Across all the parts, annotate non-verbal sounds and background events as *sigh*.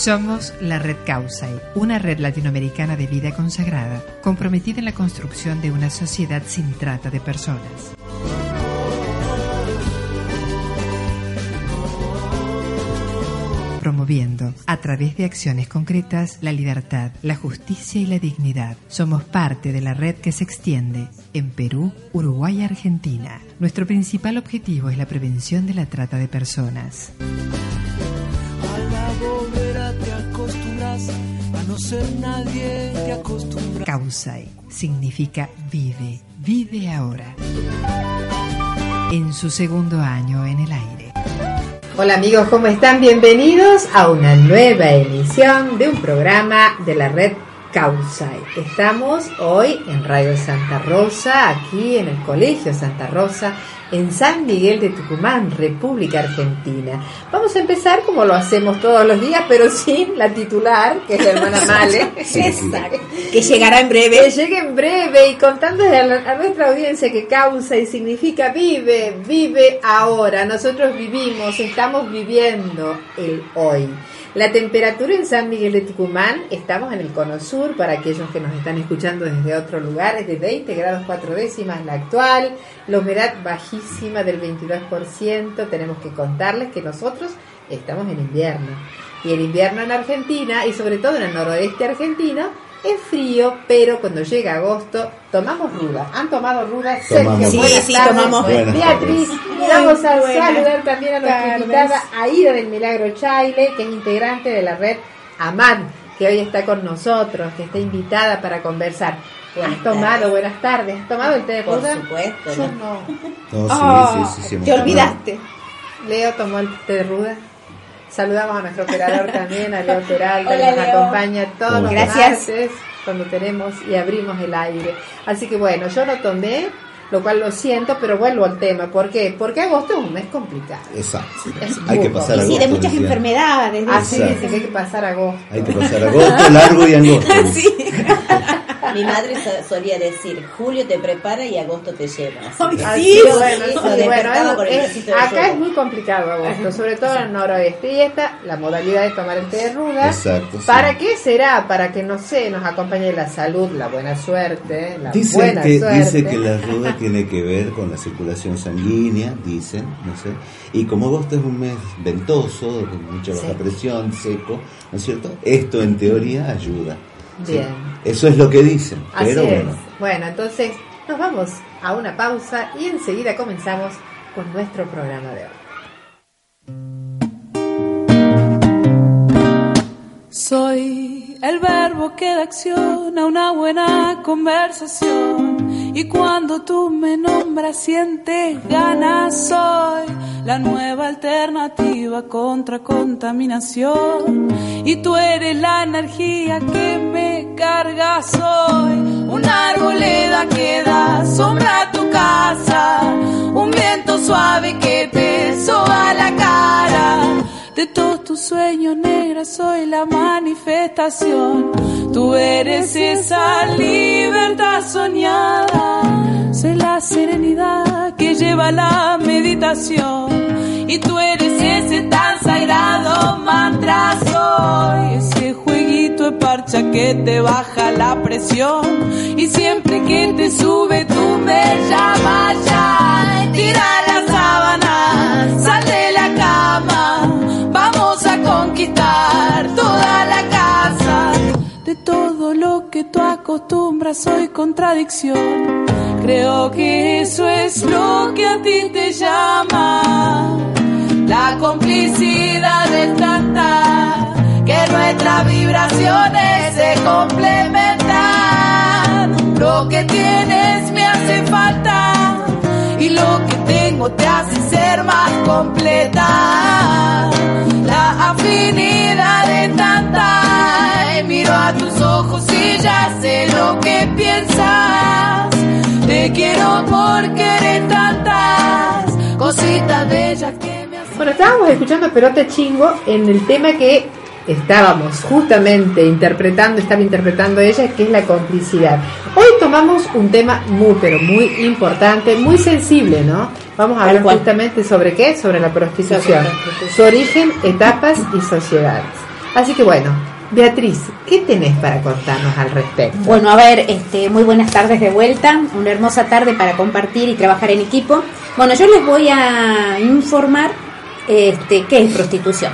Somos la Red Causay, una red latinoamericana de vida consagrada, comprometida en la construcción de una sociedad sin trata de personas. promoviendo, a través de acciones concretas, la libertad, la justicia y la dignidad. Somos parte de la red que se extiende en Perú, Uruguay y Argentina. Nuestro principal objetivo es la prevención de la trata de personas. A no ser nadie te acostumbras. Causai significa vive, vive ahora. En su segundo año en el aire. Hola amigos, ¿cómo están? Bienvenidos a una nueva emisión de un programa de la red Causai. Estamos hoy en Radio Santa Rosa, aquí en el Colegio Santa Rosa, en San Miguel de Tucumán, República Argentina. Vamos a empezar como lo hacemos todos los días, pero *laughs* sin la titular, que es la hermana Male. Exacto. Que llegará en breve. Que llegue en breve y a, la- a nuestra audiencia que causa y significa vive, vive ahora. Nosotros vivimos, estamos viviendo el hoy. La temperatura en San Miguel de Tucumán, estamos en el cono sur, para aquellos que nos están escuchando desde otro lugar, es de 20 grados 4 décimas la actual, la humedad bajísima del 22%, tenemos que contarles que nosotros estamos en invierno. Y el invierno en Argentina, y sobre todo en el noroeste argentino, es frío, pero cuando llega agosto tomamos ruda. ¿Han tomado ruda? Tomamos. Sí, buenas sí, tardes. tomamos. Buenas Beatriz, tardes. Vamos a saludar también a nuestra invitada Aida del Milagro Chaile, que es integrante de la red AMAD, que hoy está con nosotros, que está invitada para conversar. Buenas ¿Has tomado? tardes. Buenas tardes. ¿Has tomado el té de Por ruda? supuesto, Yo ¿no? no. No, sí, Ah, sí, sí, sí, Te tomado. olvidaste. Leo tomó el té de ruda. Saludamos a nuestro operador *laughs* también, a Leo Peralta, que nos Leo. acompaña todos los Gracias. martes cuando tenemos y abrimos el aire. Así que bueno, yo no tomé, lo cual lo siento, pero vuelvo al tema. ¿Por qué? Porque agosto es un mes complicado. Exacto. Es Hay que pasar Y agosto. sí, de muchas decían. enfermedades. de- Así dice que hay que pasar agosto. Hay que pasar agosto largo y angosto. *laughs* Sí. Mi madre so- solía decir, julio te prepara y agosto te lleva. Así que- Ay, Sí, bueno, bueno, es- es- acá es muy complicado agosto, sobre todo en el noroeste. Y esta, la modalidad de tomar el té de ruda. Exacto, sí. ¿Para qué será? Para que, no sé, nos acompañe la salud, la buena suerte, la Dicen buena que, suerte. dice que la ruda tiene que ver con la circulación sanguínea, dicen, no sé. Y como agosto es un mes ventoso, con mucha baja Sí. presión, seco, ¿no es cierto? Esto en teoría ayuda. ¿sí? Bien. Eso es lo que dicen. Así pero es. bueno. Bueno, entonces nos vamos a una pausa y enseguida comenzamos con nuestro programa de hoy. Soy el verbo que da acción a una buena conversación. Y cuando tú me nombras, sientes ganas. Soy la nueva alternativa contra contaminación. Y tú eres la energía que me carga. Soy una arboleda que da sombra a tu casa. Un viento suave que te soba la cara. De todos tus sueños negra soy la manifestación. Tú eres esa libertad soñada. Soy la serenidad que lleva la meditación. Y tú eres ese tan sagrado mantra. Que te baja la presión. Y siempre que te sube tú me llamas ya. Tira la sábana, sal de la cama. Vamos a conquistar toda la casa. De todo lo que tú acostumbras soy contradicción. Creo que eso es lo que a ti te llama. La complicidad es tanta que nuestras vibraciones se complementan. Lo que tienes me hace falta y lo que tengo te hace ser más completa. La afinidad de tanta, y miro a tus ojos y ya sé lo que piensas. Te quiero porque eres tantas cositas bellas que. Bueno, estábamos escuchando Perote Chingo en el tema que estábamos justamente interpretando, estaba interpretando ella, que es la complicidad. Hoy tomamos un tema muy, pero muy importante, muy sensible, ¿no? Vamos a hablar justamente sobre qué, sobre la prostitución, Sobre la prostitución. su origen, etapas y sociedades. Así que bueno, Beatriz, ¿qué tenés para contarnos al respecto? Bueno, a ver, este, muy buenas tardes de vuelta, una hermosa tarde para compartir y trabajar en equipo. Bueno, yo les voy a informar este, qué es prostitución.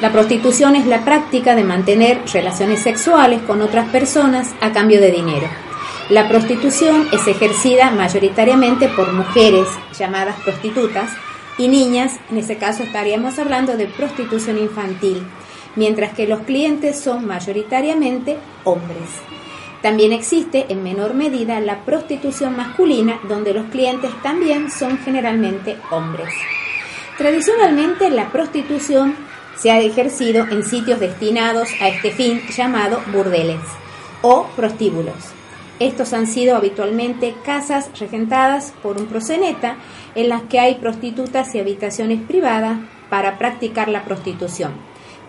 La prostitución es la práctica de mantener relaciones sexuales con otras personas a cambio de dinero. La prostitución es ejercida mayoritariamente por mujeres llamadas prostitutas y niñas, en ese caso estaríamos hablando de prostitución infantil, mientras que los clientes son mayoritariamente hombres. También existe en menor medida la prostitución masculina, donde los clientes también son generalmente hombres. Tradicionalmente la prostitución se ha ejercido en sitios destinados a este fin llamado burdeles o prostíbulos. Estos han sido habitualmente casas regentadas por un proseneta en las que hay prostitutas y habitaciones privadas para practicar la prostitución.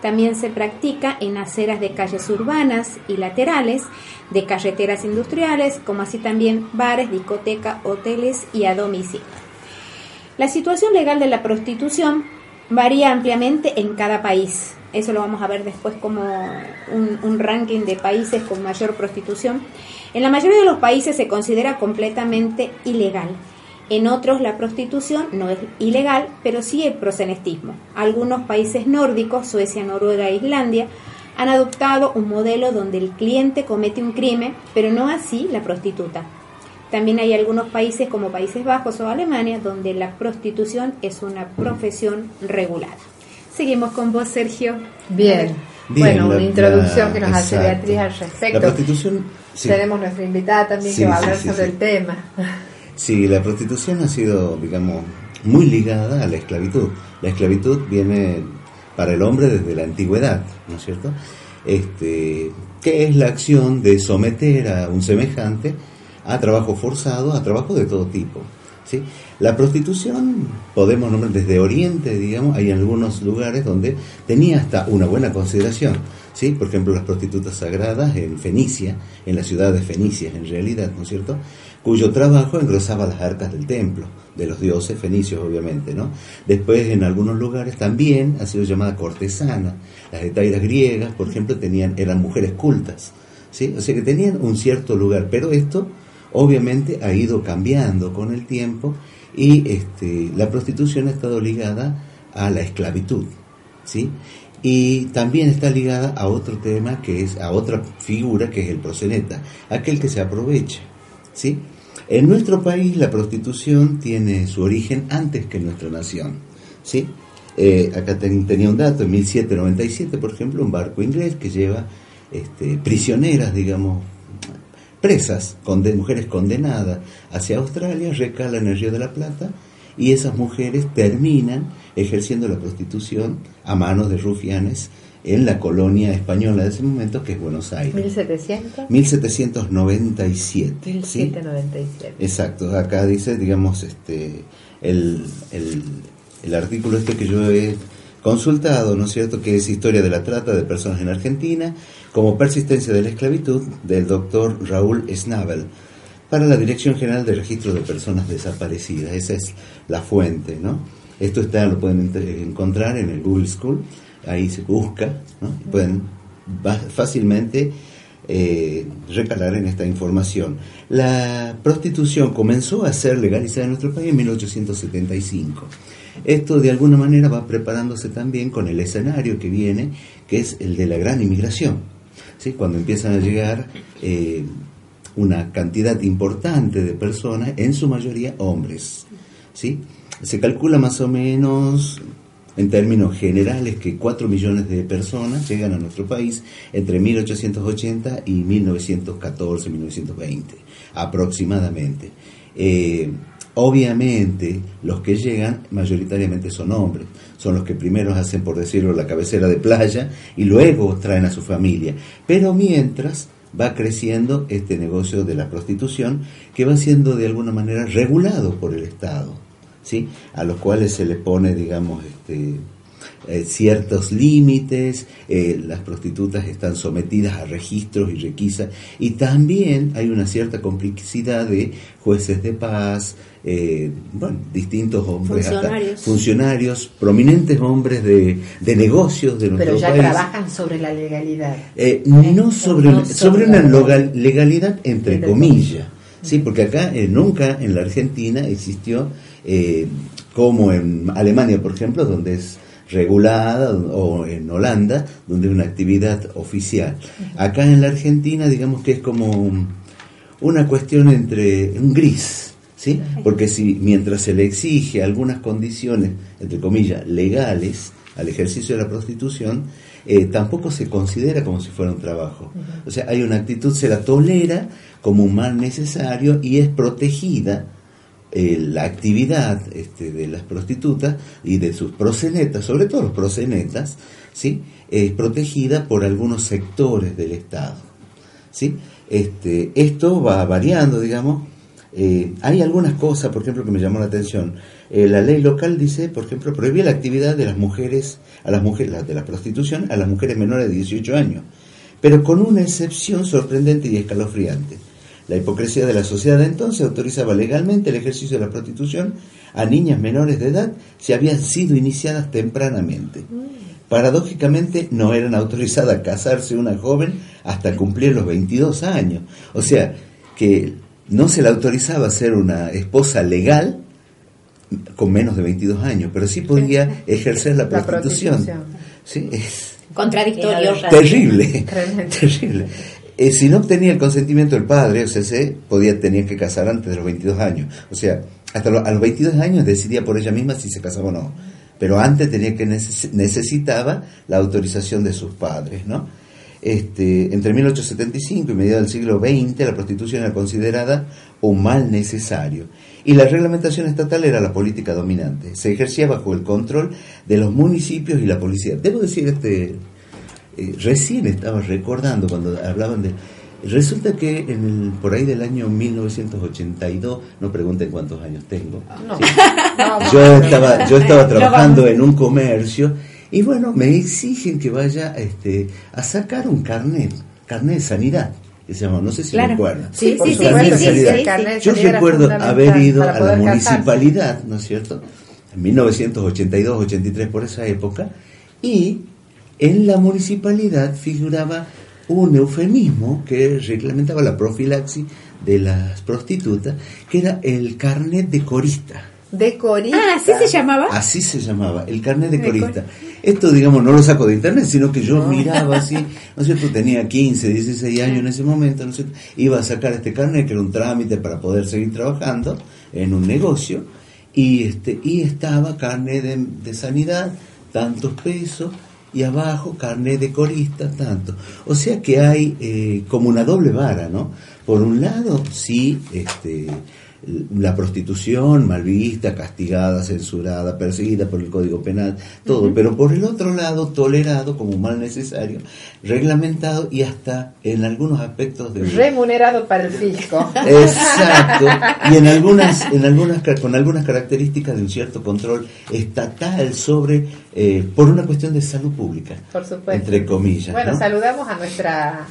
También se practica en aceras de calles urbanas y laterales, de carreteras industriales, como así también bares, discotecas, hoteles y a domicilio. La situación legal de la prostitución varía ampliamente en cada país. Eso lo vamos a ver después como un, ranking de países con mayor prostitución. En la mayoría de los países se considera completamente ilegal. En otros la prostitución no es ilegal, pero sí el prosenetismo. Algunos países nórdicos, Suecia, Noruega e Islandia, han adoptado un modelo donde el cliente comete un crimen, pero no así la prostituta. También hay algunos países como Países Bajos o Alemania donde la prostitución es una profesión regulada. Seguimos con vos, Sergio. Bien. Bien, bueno, la- una introducción la- que nos hace. Beatriz al La respecto. prostitución, sí. Tenemos nuestra invitada también Sí, que va a hablar sí, sobre sí. el tema. Sí, la prostitución ha sido, digamos, muy ligada a la esclavitud. La esclavitud viene para el hombre desde la antigüedad, ¿no es cierto? Este, que es la acción de someter a un semejante a trabajo forzado, a trabajo de todo tipo. ¿sí? La prostitución, podemos nombrar desde Oriente, digamos, hay algunos lugares donde tenía hasta una buena consideración. ¿sí? Por ejemplo, las prostitutas sagradas en Fenicia, en la ciudad de Fenicia en realidad, ¿no es cierto? Cuyo trabajo engrosaba las arcas del templo, de los dioses fenicios obviamente, ¿no? Después en algunos lugares también ha sido llamada cortesana. Las etairas griegas, por ejemplo, tenían, eran mujeres cultas, ¿sí? O sea que tenían un cierto lugar, pero esto obviamente ha ido cambiando con el tiempo y este, la prostitución ha estado ligada a la esclavitud, ¿sí? Y también está ligada a otro tema que es, a otra figura que es el proseneta, aquel que se aprovecha, ¿sí? En nuestro país la prostitución tiene su origen antes que en nuestra nación, ¿sí? Eh, acá ten- tenía un dato, en 1797, por ejemplo, un barco inglés que lleva este, prisioneras, digamos, presas, conde- mujeres condenadas hacia Australia, recalan en el Río de la Plata y esas mujeres terminan ejerciendo la prostitución a manos de rufianes en la colonia española de ese momento, que es Buenos Aires. 1700. 1797. ¿sí? 1797. Exacto, acá dice, digamos, este, el, el, el artículo este que yo he consultado, ¿no es cierto?, que es Historia de la Trata de Personas en Argentina, como persistencia de la esclavitud, del doctor Raúl Snabel, para la Dirección General de Registro de Personas Desaparecidas. Esa es la fuente, ¿no? Esto está, lo pueden encontrar en el Google School, ahí se busca, ¿no? Pueden fácilmente eh, recalar en esta información. La prostitución comenzó a ser legalizada en nuestro país en 1875. Esto de alguna manera va preparándose también con el escenario que viene, que es el de la gran inmigración. ¿sí? Cuando empiezan a llegar eh, una cantidad importante de personas, en su mayoría hombres. ¿sí? Se calcula más o menos en términos generales que 4 millones de personas llegan a nuestro país entre 1880 y 1914, 1920 aproximadamente. Eh, Obviamente, los que llegan mayoritariamente son hombres, son los que primero hacen, por decirlo, la cabecera de playa y luego traen a su familia. Pero mientras va creciendo este negocio de la prostitución que va siendo de alguna manera regulado por el Estado, ¿sí? A los cuales se le pone, digamos, este, eh, ciertos límites, eh, las prostitutas están sometidas a registros y requisas, y también hay una cierta complicidad de jueces de paz, eh, bueno, distintos hombres, Funcionarios. funcionarios, prominentes hombres de, de negocios de nuestro Pero ya país. trabajan sobre la legalidad. Eh, no sobre, No sobre sobre una legalidad entre Entre comillas, sí, porque acá eh, nunca en la Argentina existió eh, como en Alemania, por ejemplo, donde es regulada o en Holanda, donde es una actividad oficial. Acá en la Argentina, digamos que es como una cuestión entre un gris, ¿sí? Porque si mientras se le exige algunas condiciones, entre comillas, legales al ejercicio de la prostitución, eh, tampoco se considera como si fuera un trabajo. O sea, hay una actitud, se la tolera como un mal necesario y es protegida eh, la actividad este, de las prostitutas y de sus prosenetas, sobre todo los prosenetas, ¿sí? es protegida por algunos sectores del Estado. ¿sí? Este, esto va variando, digamos. Eh, hay algunas cosas, por ejemplo, que me llamó la atención. Eh, la ley local dice, por ejemplo, prohíbe la actividad de las mujeres, a las mujeres, la- de la prostitución a las mujeres menores de 18 años, pero con una excepción sorprendente y escalofriante. La hipocresía de la sociedad de entonces autorizaba legalmente el ejercicio de la prostitución a niñas menores de edad si habían sido iniciadas tempranamente. Paradójicamente no eran autorizadas a casarse una joven hasta cumplir los 22 años. O sea, que no se le autorizaba a ser una esposa legal con menos de 22 años, pero sí podía ejercer la La prostitución. prostitución. Sí, es Contradictorio. terrible, terrible. Eh, si no obtenía el consentimiento del padre, o sea, se podía, tenía que casar antes de los 22 años. O sea, hasta lo- a los 22 años decidía por ella misma si se casaba o no. Pero antes tenía que neces- necesitaba la autorización de sus padres, ¿no? Este, entre 1875 y mediados del siglo XX, la prostitución era considerada un mal necesario. Y la reglamentación estatal era la política dominante. Se ejercía bajo el control de los municipios y la policía. Debo decir, este, eh, recién estaba recordando cuando hablaban de... Resulta que en el, por ahí del año 1982, no pregunten cuántos años tengo, No. *laughs* Sí. No, yo estaba, yo estaba trabajando en un comercio y bueno, me exigen que vaya este, a sacar un carnet, carnet de sanidad, que se llama, no sé si Claro. recuerdan. Sí, Sí, sí, supuesto, sí, carnet de Yo sanidad era recuerdo haber ido a la municipalidad, ¿no es cierto? En 1982, 83, por esa época, y en la municipalidad figuraba un eufemismo que reglamentaba la profilaxis de las prostitutas, que era el carnet de corista. De corista. Ah, ¿así se llamaba? Así se llamaba, el carnet de De corista. Esto, digamos, no lo saco de internet, sino que yo miraba así, *laughs* ¿no es cierto? Tenía 15, 16 años en ese momento, ¿no es cierto? Iba a sacar este carnet, que era un trámite para poder seguir trabajando en un negocio, y, este, y estaba carnet de, de sanidad, tantos pesos, y abajo carnet de corista, tanto. O sea que hay eh, como una doble vara, ¿no? Por un lado, sí, este, la prostitución mal vista, castigada, censurada, perseguida por el Código Penal, todo, pero por el otro lado tolerado como mal necesario, reglamentado y hasta en algunos aspectos de Remunerado para el fisco. Exacto, y en algunas, *laughs* en algunas, con algunas características de un cierto control estatal sobre, eh, por una cuestión de salud pública, Por supuesto. entre comillas. Bueno, ¿no? saludamos a nuestra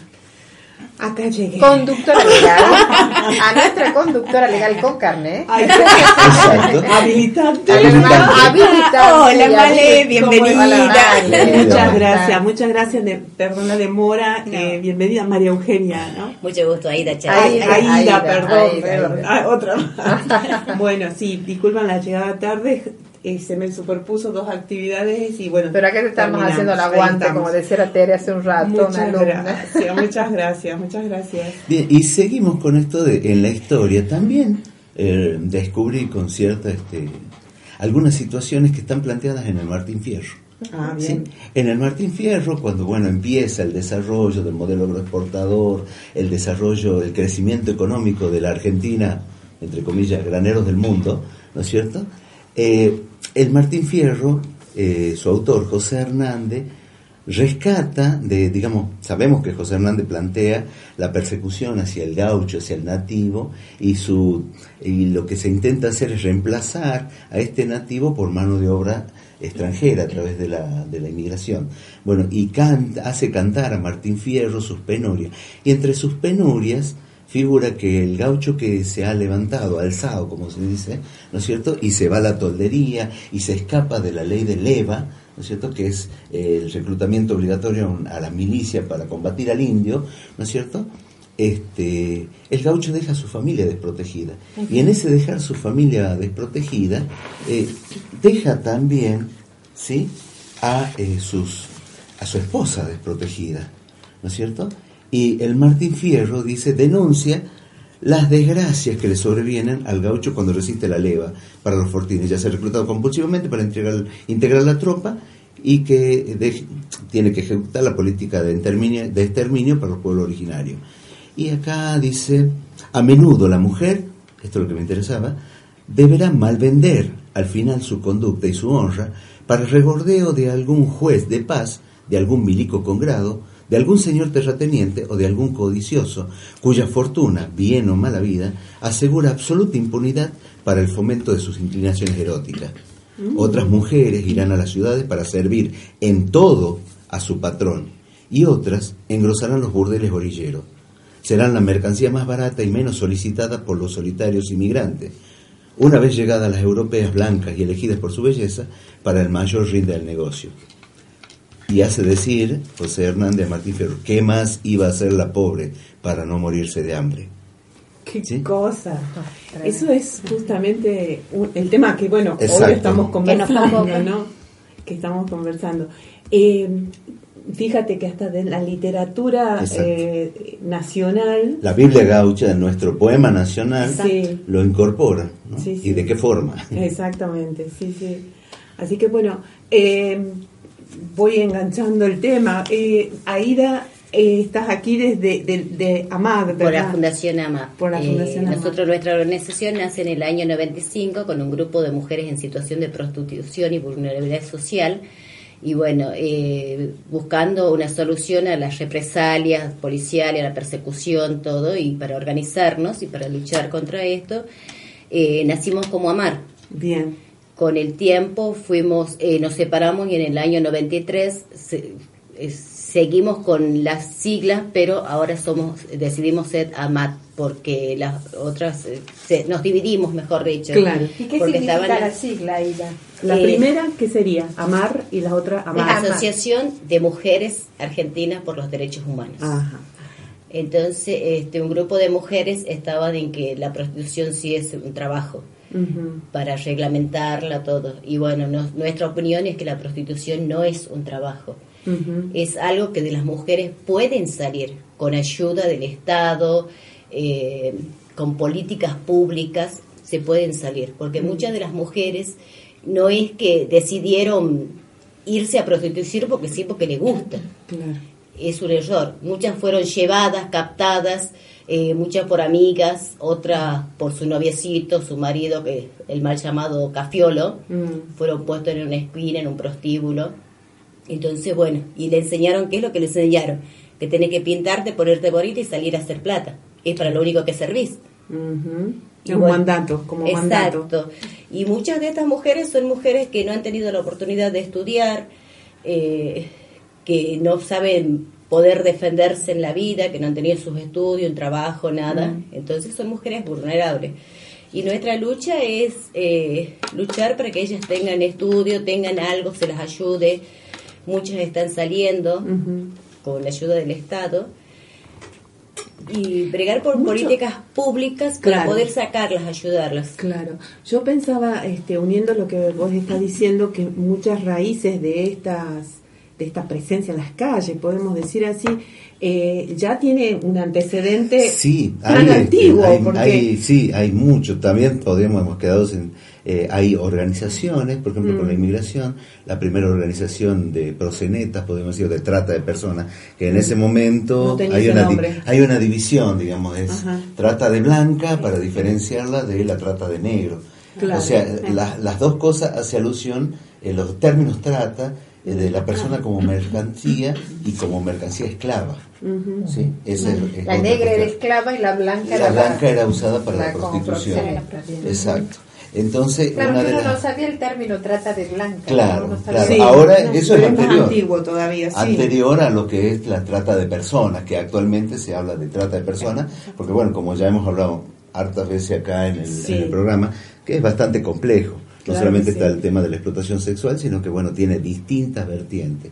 Acá llegué. conductora legal, *laughs* a nuestra conductora legal con carnet. Ay, *laughs* habilitante. Habilitante. Hola, Male, habilitante. bienvenida. Muchas gracias, muchas gracias. De, perdón la demora. eh, bienvenida María Eugenia, ¿no? Mucho gusto, Aida Chávez. Aida, Aida, Aida, perdón, Aida, perdón. Aida. Ah, otra más. *laughs* bueno, sí, disculpan la llegada tarde. Eh, se me superpuso dos actividades y bueno. Pero acá te estamos haciendo el aguante, como decía Tere hace un rato, Muchas gracias, muchas gracias, muchas gracias. Bien, y seguimos con esto de en la historia también eh, descubrí con cierta este, algunas situaciones que están planteadas en el Martín Fierro. Ah, ¿sí? bien. En el Martín Fierro, cuando bueno empieza el desarrollo del modelo agroexportador, el desarrollo, el crecimiento económico de la Argentina entre comillas, graneros del mundo, ¿no es cierto? Eh, el Martín Fierro, eh, su autor, José Hernández, rescata de, digamos, sabemos que José Hernández plantea la persecución hacia el gaucho, hacia el nativo, y, su, y lo que se intenta hacer es reemplazar a este nativo por mano de obra extranjera a través de la, de la inmigración. Bueno, y canta, hace cantar a Martín Fierro sus penurias. Y entre sus penurias figura que el gaucho que se ha levantado, alzado, como se dice, ¿no es cierto? Y se va a la toldería y se escapa de la ley de leva, ¿no es cierto?, que es eh, el reclutamiento obligatorio a la milicia para combatir al indio, ¿no es cierto?, este, el gaucho deja a su familia desprotegida. Y en ese dejar su familia desprotegida, eh, deja también ¿sí? a, eh, sus, a su esposa desprotegida, ¿no es cierto? Y el Martín Fierro dice, denuncia las desgracias que le sobrevienen al gaucho cuando resiste la leva para los fortines, ya se ha reclutado compulsivamente para integrar, la tropa y que tiene que ejecutar la política de exterminio, de exterminio para los pueblos originarios. Y acá dice, a menudo la mujer, esto es lo que me interesaba, deberá malvender al final su conducta y su honra para el regordeo de algún juez de paz, de algún milico con grado, de algún señor terrateniente o de algún codicioso, cuya fortuna, bien o mala vida, asegura absoluta impunidad para el fomento de sus inclinaciones eróticas. Mm. Otras mujeres irán a las ciudades para servir en todo a su patrón y otras engrosarán los burdeles orilleros. Serán la mercancía más barata y menos solicitada por los solitarios inmigrantes, una vez llegadas las europeas blancas y elegidas por su belleza para el mayor rinde del negocio. Y hace decir José Hernández Martín Ferro, ¿qué más iba a hacer la pobre para no morirse de hambre? Qué cosa. Eso es justamente el tema que, bueno, hoy estamos conversando, ¿no? Que estamos conversando. Eh, fíjate que hasta de la literatura eh, nacional. La Biblia gaucha, nuestro poema nacional, lo incorpora. ¿no? ¿Y de qué forma? Exactamente, sí, sí. Así que bueno, eh, voy enganchando el tema. Eh, Aida, eh, estás aquí desde de, AMAD, Por la Fundación AMAD. Por la Fundación eh, Nosotros, nuestra organización nace en el año 95 con un grupo de mujeres en situación de prostitución y vulnerabilidad social. Y bueno, eh, buscando una solución a las represalias policiales, a la persecución, todo, y para organizarnos y para luchar contra esto, nacimos como AMAR. Bien con el tiempo fuimos, eh, nos separamos y en el año 93 eh, seguimos con las siglas, pero ahora somos decidimos ser AMAT porque las otras eh, nos dividimos, mejor dicho. Claro. ¿Y qué significa la sigla ahí? La primera, ¿qué sería? AMAR y la otra AMAR. Asociación de Mujeres Argentinas por los Derechos Humanos. Ajá. Entonces, este, un grupo de mujeres estaba en que la prostitución sí es un trabajo para reglamentarla todo. Y bueno, nuestra opinión es que la prostitución no es un trabajo, es algo que de las mujeres pueden salir con ayuda del Estado, eh, con políticas públicas, se pueden salir, porque muchas de las mujeres no es que decidieron irse a prostituir porque sí, porque les gusta. Es un error. Muchas fueron llevadas, captadas, eh, muchas por amigas, otras por su noviecito, su marido, que el mal llamado Cafiolo, mm. fueron puestos en una esquina, en un prostíbulo. Entonces, bueno, y le enseñaron, ¿qué es lo que le enseñaron? Que tenés que pintarte, ponerte bonita y salir a hacer plata. Es para lo único que servís. Es un mandato, como exacto. Y muchas de estas mujeres son mujeres que no han tenido la oportunidad de estudiar, eh, que no saben poder defenderse en la vida, que no han tenido sus estudios, un trabajo, nada. Entonces son mujeres vulnerables. Y nuestra lucha es eh, luchar para que ellas tengan estudio, tengan algo, se las ayude. Muchas están saliendo con la ayuda del Estado. Y bregar por políticas públicas para poder sacarlas, ayudarlas. Claro. Yo pensaba, este, uniendo lo que vos estás diciendo, que muchas raíces de estas de esta presencia en las calles, podemos decir así, eh, ya tiene un antecedente sí, tan antiguo. Hay, sí, hay mucho. También podemos, hemos quedado en, eh, hay organizaciones, por ejemplo, con la mm. inmigración, la primera organización de prosenetas, podemos decir, de trata de personas, que en ese momento hay, una hay una división, digamos, es trata de blanca para diferenciarla de la trata de negro. O sea, las dos cosas hace alusión, en los términos trata, de la persona como mercancía y como mercancía esclava. ¿sí? la negra era esclava y la blanca era... La blanca era usada para la, prostitución. Exacto. Entonces, claro, una no sabía el término trata de blanca. Claro, claro. ahora eso es anterior. antiguo todavía, Anterior a lo que es la trata de personas, que actualmente se habla de trata de personas, porque bueno, como ya hemos hablado hartas veces acá en el programa, que es bastante complejo. No solamente está el tema de la explotación sexual, sino que bueno, tiene distintas vertientes.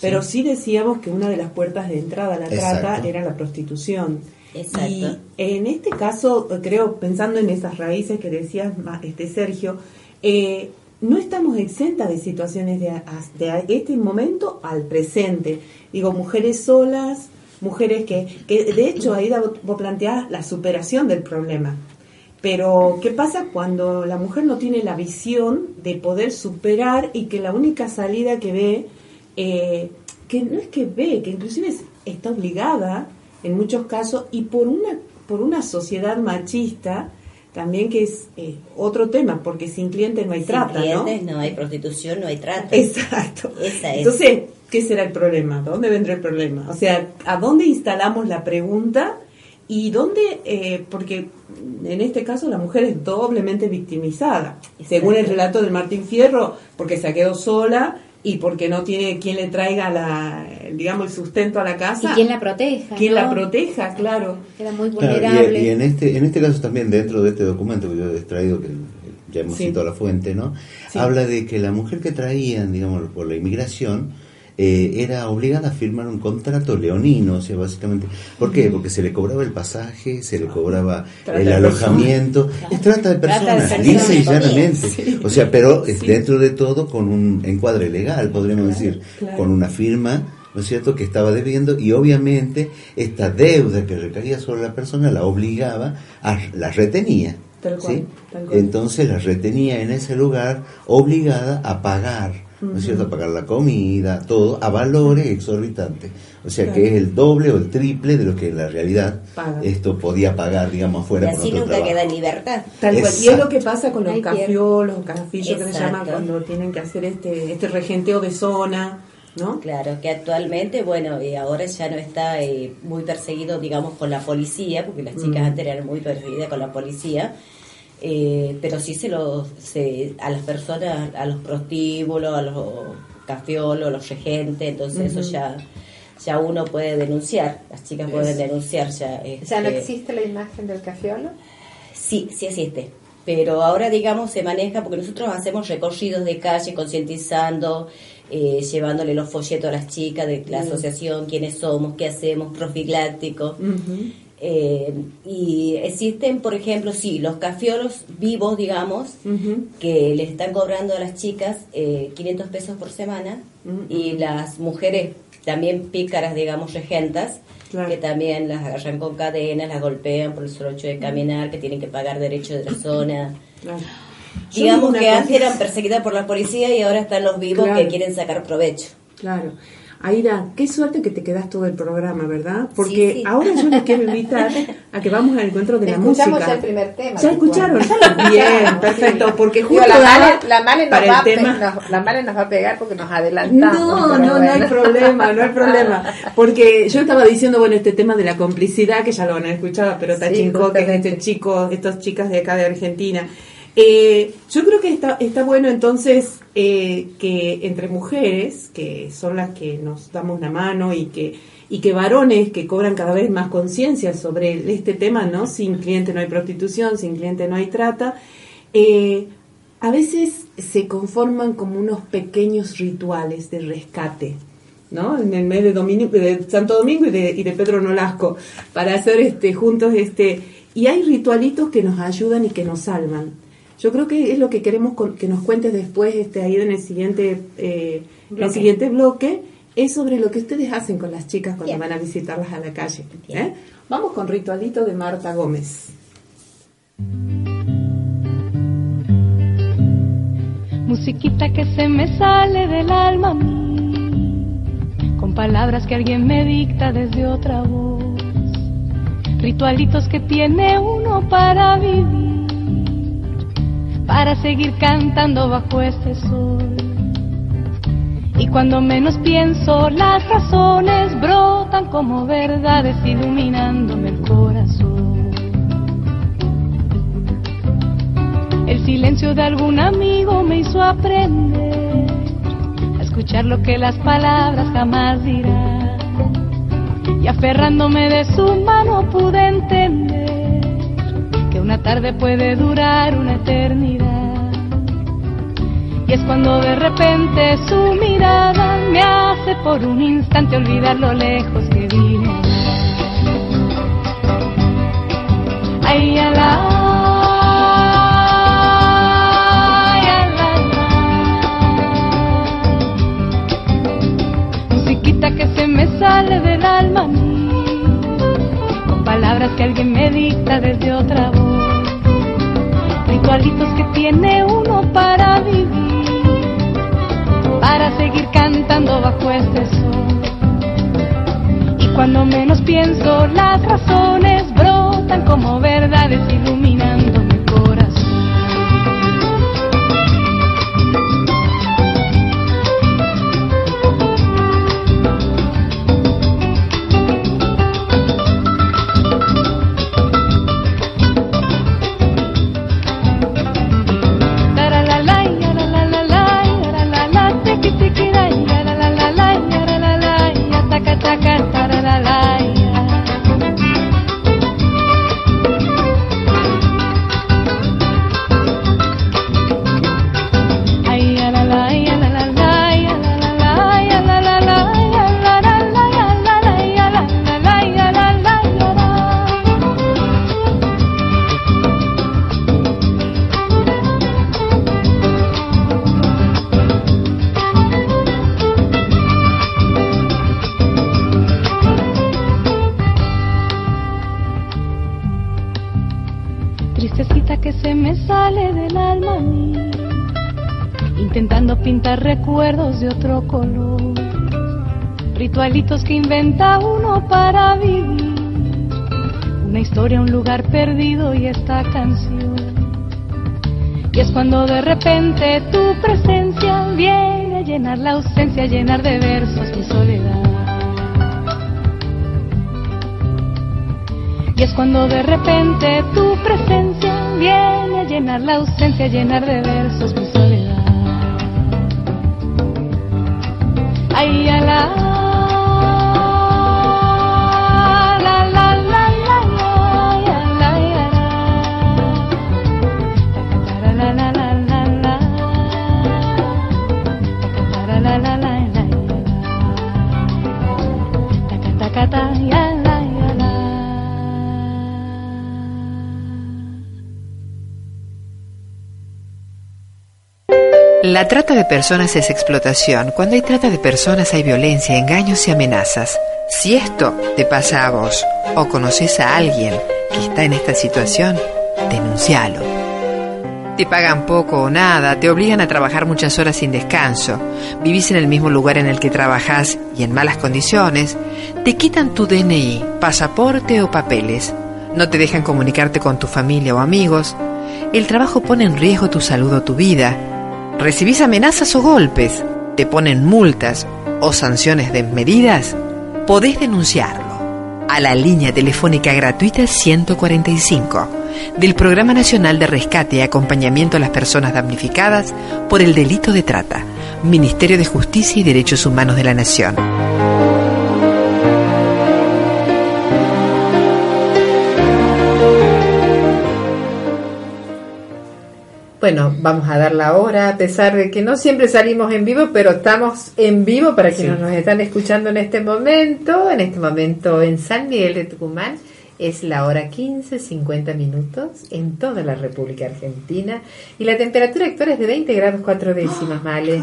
Pero sí decíamos que una de las puertas de entrada a la trata era la prostitución. Exacto. Y en este caso, creo, pensando en esas raíces que decías, este Sergio, eh, no estamos exentas de situaciones de, de, este momento al presente. Digo, mujeres solas, mujeres que, que de hecho, ahí vos planteás la superación del problema. Pero, ¿qué pasa cuando la mujer no tiene la visión de poder superar y que la única salida que ve, eh, que no es que ve, que inclusive está obligada en muchos casos y por una, por una sociedad machista, también que es eh, otro tema, porque sin clientes no hay trata, ¿no? no hay prostitución, no hay trata. Exacto. Entonces, ¿qué será el problema? ¿Dónde vendrá el problema? O sea, ¿a dónde instalamos la pregunta? Y dónde, eh, porque en este caso la mujer es doblemente victimizada, según el relato de Martín Fierro, porque se quedó sola y porque no tiene quien le traiga la, digamos, el sustento a la casa. Y quien la proteja. Quien la proteja, claro. Era muy vulnerable. y, en este en este caso también, dentro de este documento que yo he extraído, que ya hemos citado la fuente, ¿no? Habla de que la mujer que traían, digamos, por la inmigración, eh, era obligada a firmar un contrato leonino, o sea, básicamente. ¿Por qué? Porque se le cobraba el pasaje, se le cobraba el alojamiento. Es trata de personas, lisa y llanamente. O sea, pero dentro de todo con un encuadre legal, podríamos decir, con una firma. ¿no es cierto?, que estaba debiendo y obviamente esta deuda que recaía sobre la persona la obligaba, a, la retenía. ¿sí? Entonces la retenía en ese lugar obligada a pagar ¿no es cierto?, pagar la comida, todo, a valores exorbitantes. O sea que es el doble o el triple de lo que en la realidad esto podía pagar, digamos, fuera y así nunca queda en libertad. Tal cual. Y es lo que pasa con los cafiolos, los cafillos que se llaman cuando tienen que hacer este, este regenteo de zona. ¿No? Claro, que actualmente, bueno, y ahora ya no está eh, muy perseguido, digamos, con la policía, porque las chicas mm. antes eran muy perseguidas con la policía, eh, pero sí se los se, a las personas, a los prostíbulos, a los cafiolos, a los regentes, entonces eso ya ya uno puede denunciar, las chicas pueden denunciar ya. ¿Ya no este, existe la imagen del cafiolo? Sí, sí existe, pero ahora digamos se maneja porque nosotros hacemos recorridos de calle concientizando, eh, llevándole los folletos a las chicas de la asociación, quiénes somos, qué hacemos, profiláctico. Eh, y existen, por ejemplo, sí, los cafiolos vivos, digamos, que les están cobrando a las chicas eh, 500 pesos por semana. Y las mujeres también pícaras, digamos, regentas, que también las agarran con cadenas, las golpean por el solo hecho de caminar, que tienen que pagar derecho de la zona. Digamos que antes eran perseguidas por la policía y ahora están los vivos que quieren sacar provecho. Claro. Aida, qué suerte que te quedas todo el programa, ¿verdad? Porque ahora yo les quiero invitar *laughs* a que vamos al encuentro de la música. Escuchamos el primer tema. ¿Ya escucharon? Bien, *laughs* perfecto. Porque justo la Male, la male nos va tema... la male nos va a pegar porque nos adelantamos. No, no, no hay problema, no hay problema. *laughs* Porque yo estaba diciendo, bueno, este tema de la complicidad, que ya lo han escuchado, pero Tachinko, que es este chico, estas chicas de acá de Argentina. Eh, yo creo que está, está bueno entonces eh, que entre mujeres, que son las que nos damos la mano y que, y que varones que cobran cada vez más conciencia sobre este tema, ¿no? Sin cliente no hay prostitución, sin cliente no hay trata, eh, a veces se conforman como unos pequeños rituales de rescate, ¿no? En el mes de, de Santo Domingo y de, y de Pedro Nolasco, para hacer este, juntos este... Y hay ritualitos que nos ayudan y que nos salvan. Yo creo que es lo que queremos que nos cuentes después, este, ahí en el siguiente, eh, el siguiente bloque, es sobre lo que ustedes hacen con las chicas cuando van a visitarlas a la calle. ¿eh? Vamos con Ritualito de Marta Gómez. Musiquita que se me sale del alma con palabras que alguien me dicta desde otra voz, ritualitos que tiene uno para vivir, para seguir cantando bajo este sol. Y cuando menos pienso, las razones brotan como verdades iluminándome el corazón. El silencio de algún amigo me hizo aprender a escuchar lo que las palabras jamás dirán. Y aferrándome de su mano pude entender una tarde puede durar una eternidad. Y es cuando de repente su mirada me hace por un instante olvidar lo lejos que vine. Ay, ala, que se me sale del alma con palabras que alguien me dicta desde otra voz, ritualitos que tiene uno para vivir para seguir cantando bajo este sol. Y cuando menos pienso, las razones brotan como verdades iluminando historia, un lugar perdido y esta canción. Y es cuando de repente tu presencia viene a llenar la ausencia, a llenar de versos mi soledad. Y es cuando de repente tu presencia viene a llenar la ausencia, a llenar de versos mi La trata de personas es explotación. Cuando hay trata de personas hay violencia, engaños y amenazas. Si esto te pasa a vos o conoces a alguien que está en esta situación, denuncialo. Te pagan poco o nada, te obligan a trabajar muchas horas sin descanso, vivís en el mismo lugar en el que trabajás y en malas condiciones, te quitan tu DNI, pasaporte o papeles, no te dejan comunicarte con tu familia o amigos, el trabajo pone en riesgo tu salud o tu vida, recibís amenazas o golpes, te ponen multas o sanciones desmedidas, podés denunciarlo a la línea telefónica gratuita 145 del Programa Nacional de Rescate y Acompañamiento a las Personas Damnificadas por el Delito de Trata, Ministerio de Justicia y Derechos Humanos de la Nación. Bueno, vamos a dar la hora, a pesar de que no siempre salimos en vivo, pero estamos en vivo para quienes nos están escuchando en este momento. En este momento en San Miguel de Tucumán es la hora 15, 50 minutos en toda la República Argentina y la temperatura actual es de 20 grados 4 décimas, Male.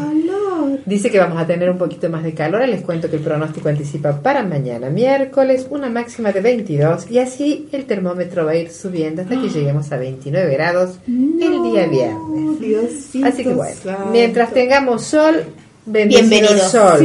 Dice que vamos a tener un poquito más de calor. Les cuento que el pronóstico anticipa para mañana, miércoles, una máxima de 22 y así el termómetro va a ir subiendo hasta que lleguemos a 29 grados el día viernes. así que bueno, mientras tengamos sol, Bienvenido, sol.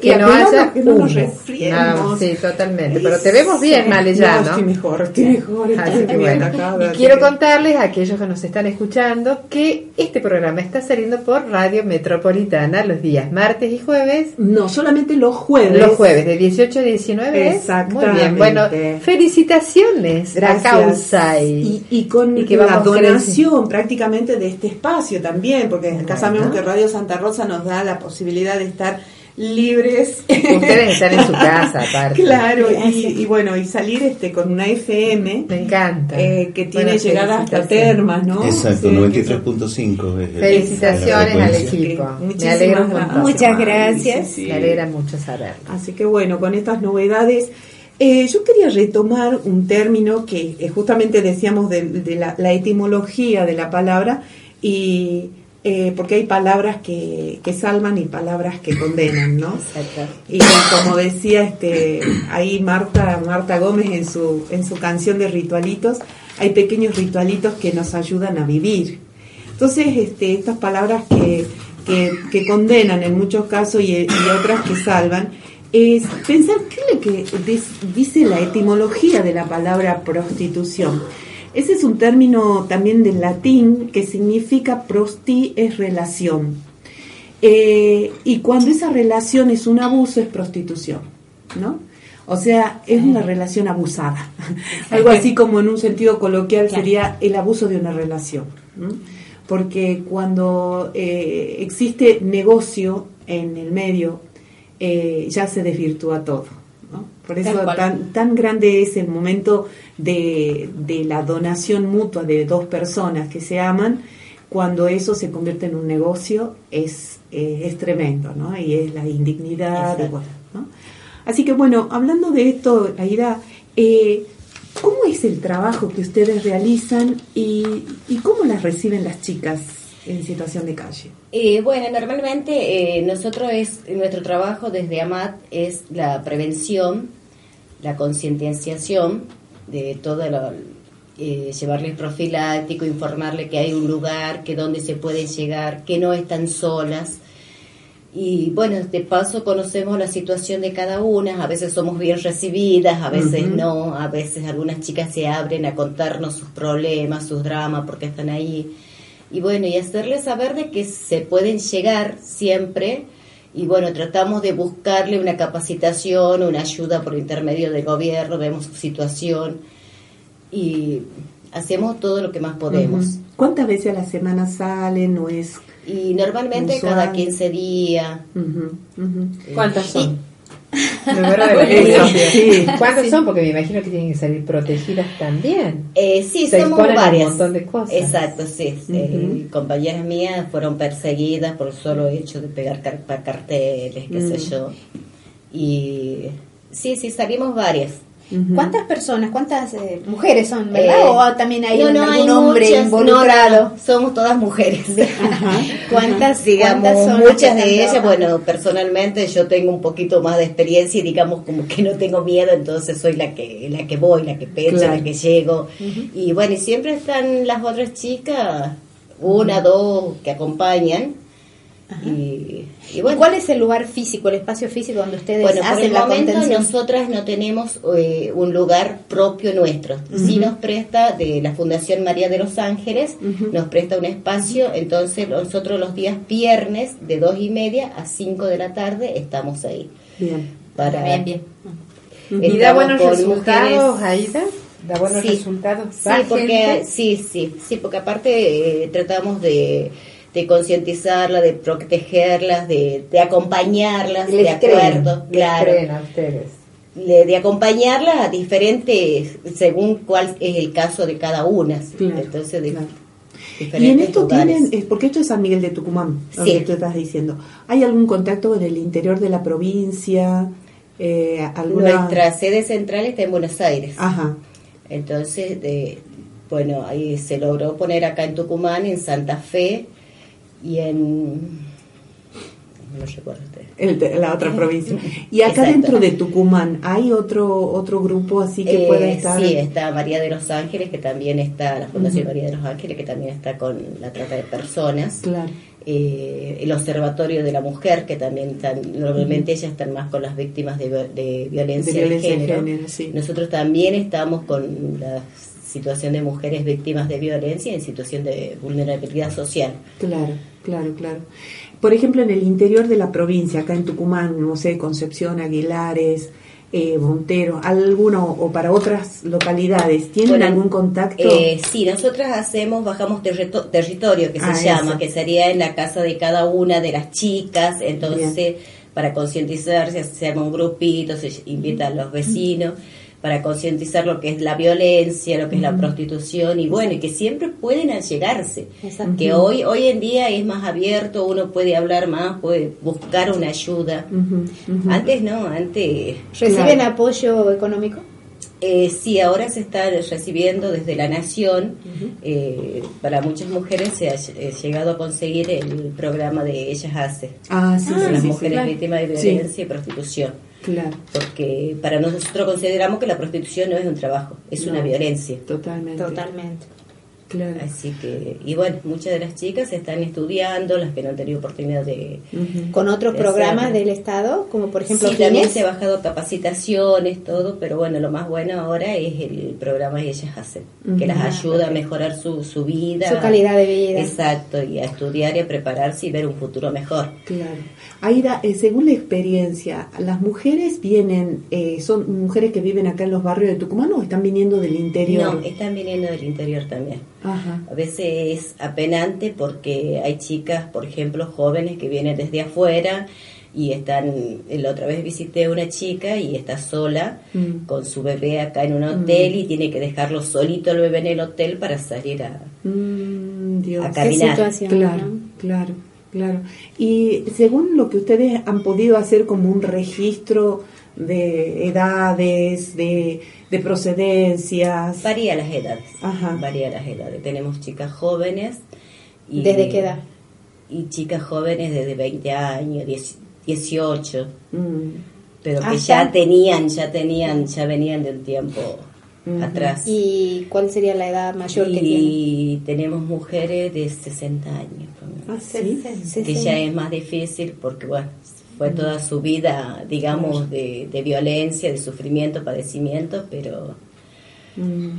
que no haya que no nos resfriemos. sí, totalmente. Pero te vemos bien, Male, ya, ¿no? Estoy mejor, estoy mejor. Así que bueno. Y quiero contarles a aquellos que nos están escuchando que este programa está saliendo por Radio Metropolitana los días martes y jueves. No, solamente los jueves. Los jueves, de 18 a 19. Exactamente. Muy bien. Bueno, felicitaciones Gracias. a Causa y, y, con y que la donación prácticamente de este espacio también, porque acá sabemos que Radio Santa Rosa nos da la posibilidad posibilidad de estar libres. Ustedes están en su *laughs* casa, aparte. Claro, y, bueno, y salir este con una FM. Me encanta. Eh, que tiene llegada hasta Termas, ¿no? Exacto, 93.5. Felicitaciones al equipo. Me alegro mucho. Muchas gracias. Me alegra mucho saberlo. Así que bueno, con estas novedades. Eh, yo quería retomar un término que eh, justamente decíamos de, la, la etimología de la palabra y eh, porque hay palabras que, que, salvan y palabras que condenan, ¿no? Exacto. Y como decía este, ahí Marta, Marta Gómez en su, en su canción de ritualitos, hay pequeños ritualitos que nos ayudan a vivir. Entonces, este, estas palabras que, que, que condenan en muchos casos y, y, otras que salvan, es pensar qué es lo que dice la etimología de la palabra prostitución. Ese es un término también del latín que significa prosti es relación. Eh, y cuando esa relación es un abuso es prostitución, ¿no? O sea, es una relación abusada. *laughs* Algo así como en un sentido coloquial sería el abuso de una relación. Porque cuando eh, existe negocio en el medio, eh, ya se desvirtúa todo. Por eso tan, tan grande es el momento de, de, la donación mutua de dos personas que se aman, cuando eso se convierte en un negocio es, eh, es tremendo, ¿no? Y es la indignidad. ¿no? Así que bueno, hablando de esto, Aida, eh, ¿cómo es el trabajo que ustedes realizan y, y cómo las reciben las chicas? en situación de calle? Eh, bueno, normalmente eh, nosotros es nuestro trabajo desde AMAT es la prevención, la concientización de todo lo, eh, llevarle el profiláctico, informarle que hay un lugar, que donde se puede llegar, que no están solas. Y bueno, de paso conocemos la situación de cada una, a veces somos bien recibidas, a veces no, a veces algunas chicas se abren a contarnos sus problemas, sus dramas, porque están ahí. Y bueno, y hacerles saber de que se pueden llegar siempre y bueno, tratamos de buscarle una capacitación, una ayuda por intermedio del gobierno, vemos su situación y hacemos todo lo que más podemos. ¿Cuántas veces a la semana salen o es? Y normalmente cada 15 días. ¿Cuántas son? ¿Cuántas son? Porque me imagino que tienen que salir protegidas también. Eh, sí, somos varias. Un montón de cosas. Exacto, sí. Eh, compañeras mías fueron perseguidas por el solo hecho de pegar carteles, qué sé mm. yo. Y sí, sí, salimos varias. ¿Cuántas personas, cuántas eh, mujeres son, verdad? Eh, ¿O también hay un hombre involucrado? somos todas mujeres. *laughs* ¿Cuántas, digamos, muchas de ellas, bueno, personalmente yo tengo un poquito más de experiencia y digamos como que no tengo miedo, entonces soy la que la que voy, la que pecha, la que llego. Y bueno, y siempre están las otras chicas, una, dos, que acompañan y, ¿Cuál es el lugar físico, el espacio físico donde ustedes bueno, hacen por el la momento nosotras no tenemos eh, un lugar propio nuestro. Sí nos presta de la Fundación María de los Ángeles, nos presta un espacio, entonces nosotros los días viernes de dos y media a cinco de la tarde estamos ahí. Bien. Para, bien, bien. ¿Y da buenos resultados, Aida? ¿Da buenos resultados? Sí, porque, sí, sí, sí, porque aparte eh, tratamos de de concientizarla, de protegerlas, de, de acompañarlas, de acuerdo, claro. De, acompañarlas a diferentes, según cuál es el caso de cada una. Entonces, de, Y en esto tienen, porque esto es San Miguel de Tucumán, lo que tú estás diciendo. ¿Hay algún contacto en el interior de la provincia? Eh, alguna... Nuestra sede central está en Buenos Aires. Ajá. Entonces, de, bueno, ahí se logró poner acá en Tucumán, en Santa Fe, y en no recuerdo la otra provincia. *laughs* Y acá dentro de Tucumán, ¿hay otro otro grupo así que pueda eh, estar? Sí, está María de los Ángeles, que también está, la Fundación María de los Ángeles, que también está con la trata de personas. Claro. Eh, el Observatorio de la Mujer, que también están, normalmente ellas están más con las víctimas de, violencia, de, género. Nosotros también estamos con la situación de mujeres víctimas de violencia en situación de vulnerabilidad social. Claro, claro, claro. Por ejemplo, en el interior de la provincia, acá en Tucumán, no sé, Concepción, Aguilares, eh, Montero, alguno o para otras localidades, ¿tienen algún contacto? Eh, sí, nosotras hacemos, bajamos territorio, que se ah, llama, que sería en la casa de cada una de las chicas, entonces para concientizarse se arma un grupito, se invita a los vecinos para concientizar lo que es la violencia, lo que es la prostitución y bueno, y que siempre pueden allegarse. Que hoy hoy en día es más abierto, uno puede hablar más, puede buscar una ayuda. Antes no, antes... ¿Reciben apoyo económico? Eh, sí, ahora se está recibiendo desde la Nación. Eh, para muchas mujeres se ha llegado a conseguir el programa de Ellas Hace. Ah, sí, las mujeres víctimas de violencia y prostitución. Claro. Porque para nosotros consideramos que la prostitución no es un trabajo, es una violencia. Totalmente. Totalmente. Así que, y bueno, muchas de las chicas están estudiando, las que no han tenido oportunidad de... ¿Con otros programas del Estado? Como por ejemplo... Sí, también se ha bajado capacitaciones, todo, pero bueno, lo más bueno ahora es el programa que ellas hacen, que las ayuda a mejorar su, su vida. Su calidad de vida. Exacto, y a estudiar y a prepararse y ver un futuro mejor. Claro. Aida, eh, según la experiencia, ¿las mujeres vienen, eh, son mujeres que viven acá en los barrios de Tucumán o están viniendo del interior? No, están viniendo del interior también. A veces es apenante porque hay chicas, por ejemplo, jóvenes que vienen desde afuera y están, la otra vez visité a una chica y está sola mm. con su bebé acá en un hotel mm. y tiene que dejarlo solito el bebé en el hotel para salir a, mm, a caminar. claro, claro, claro. Y según lo que ustedes han podido hacer como un registro de edades, de de procedencias. Varía las edades. Varía las edades. Tenemos chicas jóvenes. Y, ¿Desde qué edad? Y chicas jóvenes desde 20 años, 18. Mm. Pero que ya tenían, ya tenían, ya venían de un tiempo atrás. ¿Y cuál sería la edad mayor que tienen? Y tenemos mujeres de 60 años. Ah, ¿sí? Que ya es más difícil porque, bueno, fue toda su vida, digamos, de, de violencia, de sufrimiento, padecimiento, pero, mm.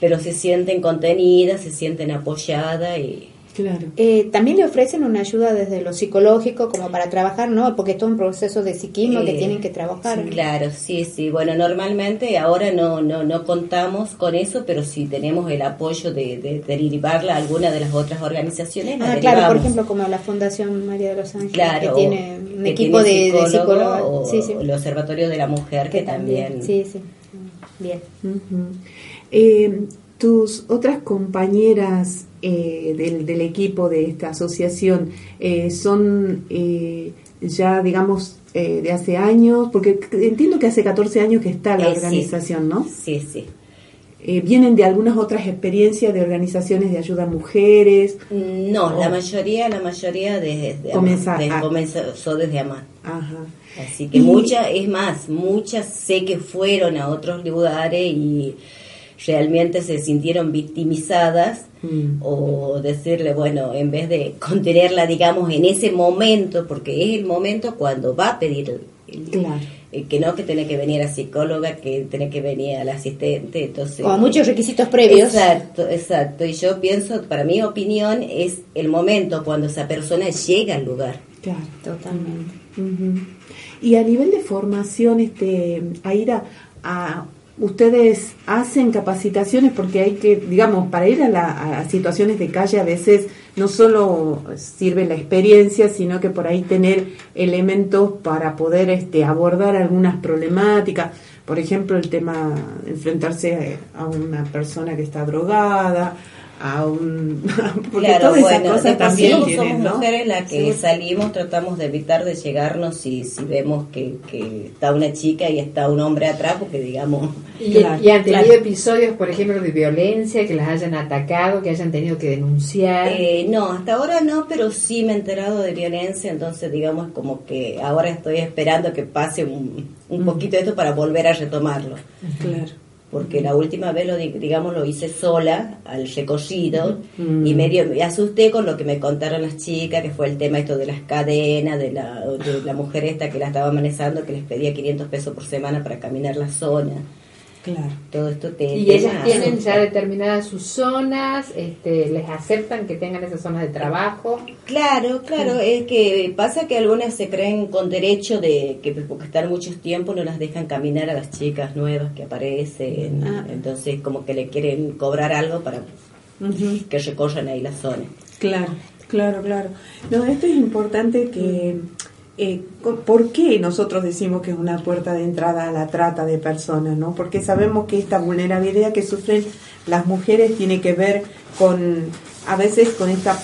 pero se sienten contenidas, se sienten apoyadas y, Claro. Eh, también le ofrecen una ayuda desde lo psicológico como para trabajar, ¿no? Porque es todo un proceso de psiquismo que tienen que trabajar. claro, sí, sí. Bueno, normalmente ahora no, no, no contamos con eso, pero sí tenemos el apoyo de, de derivarla a alguna de las otras organizaciones. Ah, claro, por ejemplo, como la Fundación María de los Ángeles, que tiene un equipo de, psicólogos. sí, sí. el Observatorio de la Mujer, que, también. Sí, sí. Bien. eh, tus otras compañeras eh, del, del, equipo de esta asociación eh, son eh, ya, digamos, de hace años, porque entiendo que hace 14 años que está la organización, ¿no? Sí, sí. ¿Vienen de algunas otras experiencias de organizaciones de ayuda a mujeres? No, la mayoría, la mayoría desde, desde comenzó desde Amar. Ajá. Así que muchas, es más, muchas sé que fueron a otros lugares y realmente se sintieron victimizadas mm. o decirle, bueno, en vez de contenerla, digamos, en ese momento, porque es el momento cuando va a pedir que no que tiene que venir a psicóloga, que tiene que venir al asistente, entonces... Con muchos requisitos previos. Exacto, exacto. Y yo pienso, para mi opinión, es el momento cuando esa persona llega al lugar. Claro, totalmente. Y a nivel de formación, este, Aira, a ustedes hacen capacitaciones porque hay que, digamos, para ir a, la, situaciones de calle a veces no solo sirve la experiencia, sino que por ahí tener elementos para poder este, abordar algunas problemáticas. Por ejemplo, el tema enfrentarse a una persona que está drogada, a un *laughs* porque claro, todas bueno, esas cosas también somos mujeres las que salimos tratamos de evitar de llegarnos si, si vemos que, que, está una chica y está un hombre atrás porque digamos y, han tenido episodios por ejemplo de violencia que las hayan atacado que hayan tenido que denunciar. Eh, no hasta ahora no pero sí me he enterado de violencia entonces digamos como que ahora estoy esperando que pase un, un poquito de esto para volver a retomarlo. Claro porque la última vez lo digamos lo hice sola al recorrido y medio me asusté con lo que me contaron las chicas que fue el tema esto de las cadenas de la, de la mujer esta que la estaba manejando que les pedía 500 pesos por semana para caminar la zona Claro. Todo esto te, y ellas tienen ya determinadas sus zonas, este, les aceptan que tengan esas zonas de trabajo. Claro, claro, es que pasa que algunas se creen con derecho de que porque están muchos tiempos no las dejan caminar a las chicas nuevas que aparecen, ah. entonces como que le quieren cobrar algo para que recorran ahí la zona. Claro, claro, claro. No, esto es importante que eh, ¿por qué nosotros decimos que es una puerta de entrada a la trata de personas? ¿no? Porque sabemos que esta vulnerabilidad que sufren las mujeres tiene que ver con, a veces, con esta,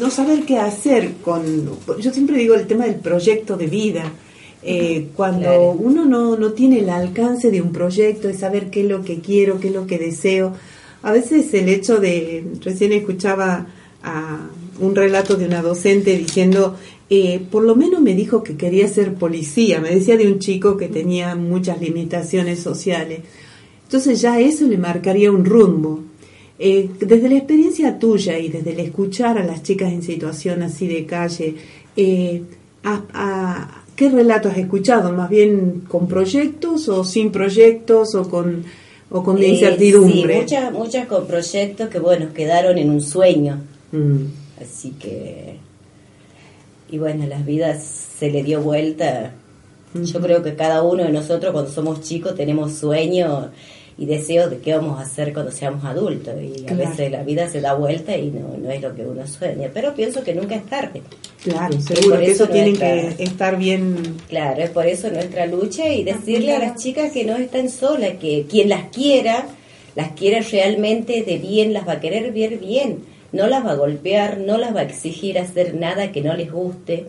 no saber qué hacer con, yo siempre digo el tema del proyecto de vida. Eh, cuando uno no, no tiene el alcance de un proyecto, de saber qué es lo que quiero, qué es lo que deseo, a veces el hecho de, recién escuchaba a un relato de una docente diciendo eh, por lo menos me dijo que quería ser policía, me decía de un chico que tenía muchas limitaciones sociales. Entonces ya eso le marcaría un rumbo. Eh, desde la experiencia tuya y desde el escuchar a las chicas en situación así de calle, eh, a, ¿qué relato has escuchado? ¿Más bien con proyectos o sin proyectos o con, o con incertidumbre? Sí, muchas, muchas con proyectos que, bueno, quedaron en un sueño. Mm. Así que y bueno, las vidas se le dio vuelta. Yo creo que cada uno de nosotros cuando somos chicos tenemos sueños y deseos de qué vamos a hacer cuando seamos adultos. Y a veces la vida se da vuelta y no, no es lo que uno sueña. Pero pienso que nunca es tarde. Claro, seguro que eso tiene que estar bien. Claro, es por eso nuestra lucha y decirle a las chicas que no están solas, que quien las quiera, las quiera realmente de bien, las va a querer ver bien no las va a golpear, no las va a exigir hacer nada que no les guste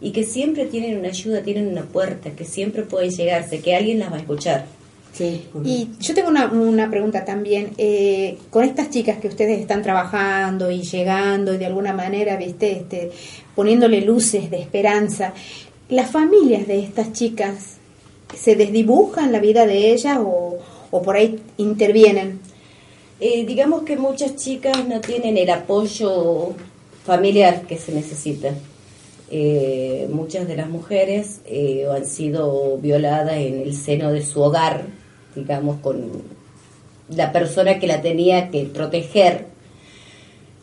y que siempre tienen una ayuda, tienen una puerta, que siempre pueden llegarse, que alguien las va a escuchar. Sí, y yo tengo una, una pregunta también. Eh, con estas chicas que ustedes están trabajando y llegando y de alguna manera, viste, este, poniéndole luces de esperanza, ¿las familias de estas chicas se desdibujan la vida de ellas o, o por ahí intervienen? Eh, digamos que muchas chicas no tienen el apoyo familiar que se necesita. Eh, muchas de las mujeres eh, han sido violadas en el seno de su hogar, digamos, con la persona que la tenía que proteger.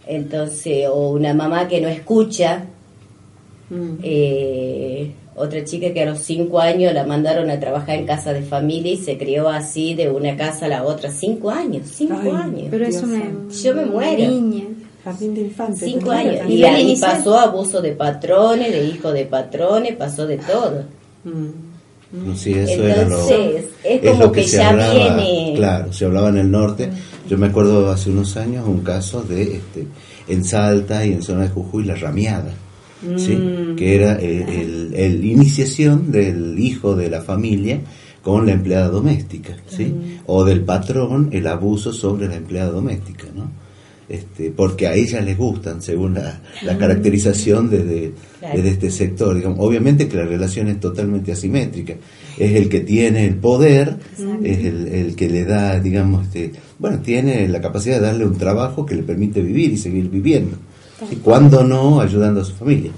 Entonces, o una mamá que no escucha. Mm otra chica que a los cinco años la mandaron a trabajar en casa de familia y se crió así de una casa a la otra. Cinco años, cinco años. Pero eso me, yo me muero. Niña. Jardín de infantes. Cinco años. Y, ahí pasó abuso de patrones, de hijos de patrones, pasó de todo. Mm. Sí, eso era lo, es como lo que, se ya hablaba, viene. Claro, se hablaba en el norte. Yo me acuerdo hace unos años un caso de este en Salta y en zona de Jujuy la ¿sí? Mm. que era el, el, iniciación del hijo de la familia con la empleada doméstica, ¿sí? o del patrón el abuso sobre la empleada doméstica, ¿no? Este, porque a ellas les gustan, según la, la caracterización desde, desde, este sector. Digamos, obviamente que la relación es totalmente asimétrica. Es el que tiene el poder, es el, el, que le da, digamos, este, bueno, tiene la capacidad de darle un trabajo que le permite vivir y seguir viviendo. ¿Y cuándo no ayudando a su familia?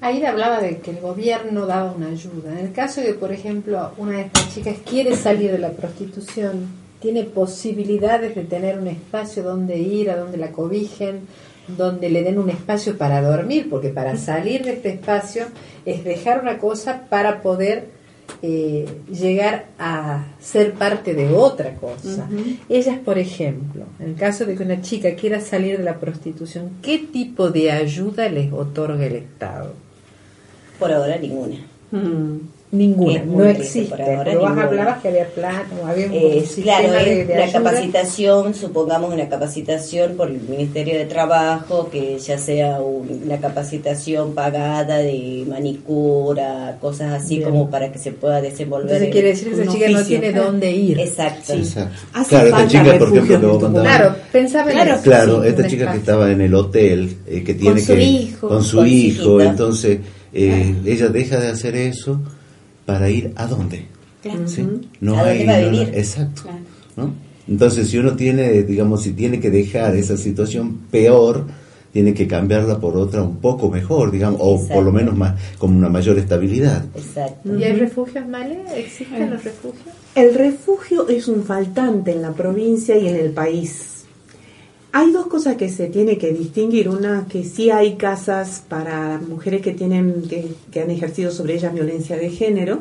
Ahí hablaba de que el gobierno daba una ayuda. En el caso de, por ejemplo, una de estas chicas quiere salir de la prostitución, tiene posibilidades de tener un espacio donde ir, a donde la cobijen, donde le den un espacio para dormir, porque para salir de este espacio es dejar una cosa para poder eh, llegar a ser parte de otra cosa. Ellas, por ejemplo, en el caso de que una chica quiera salir de la prostitución, ¿qué tipo de ayuda les otorga el Estado? Por ahora ninguna. Mm. Ninguna, no existe. Pero vos hablabas que había plata, había un eh, Claro, es una capacitación, supongamos una capacitación por el Ministerio de Trabajo, que ya sea una capacitación pagada de manicura, cosas así como para que se pueda desenvolver. Entonces quiere decir que esa chica no tiene dónde ir. Exacto. Claro, esta chica, por ejemplo, que Claro, pensaba claro, claro esta chica que estaba en el hotel, eh, que tiene con que... Su hijo, con su hijo, entonces eh, ella deja de hacer eso para ir a dónde. ¿Sí? No ¿A dónde va a vivir? exacto. ¿no? Entonces, si uno tiene, digamos, si tiene que dejar esa situación peor, tiene que cambiarla por otra un poco mejor, digamos, o por lo menos más con una mayor estabilidad. Exacto. ¿Y hay refugios, Male? ¿Existen los refugios? El refugio es un faltante en la provincia y en el país. Hay dos cosas que se tiene que distinguir. Una, que sí hay casas para mujeres que, tienen, que, han ejercido sobre ellas violencia de género.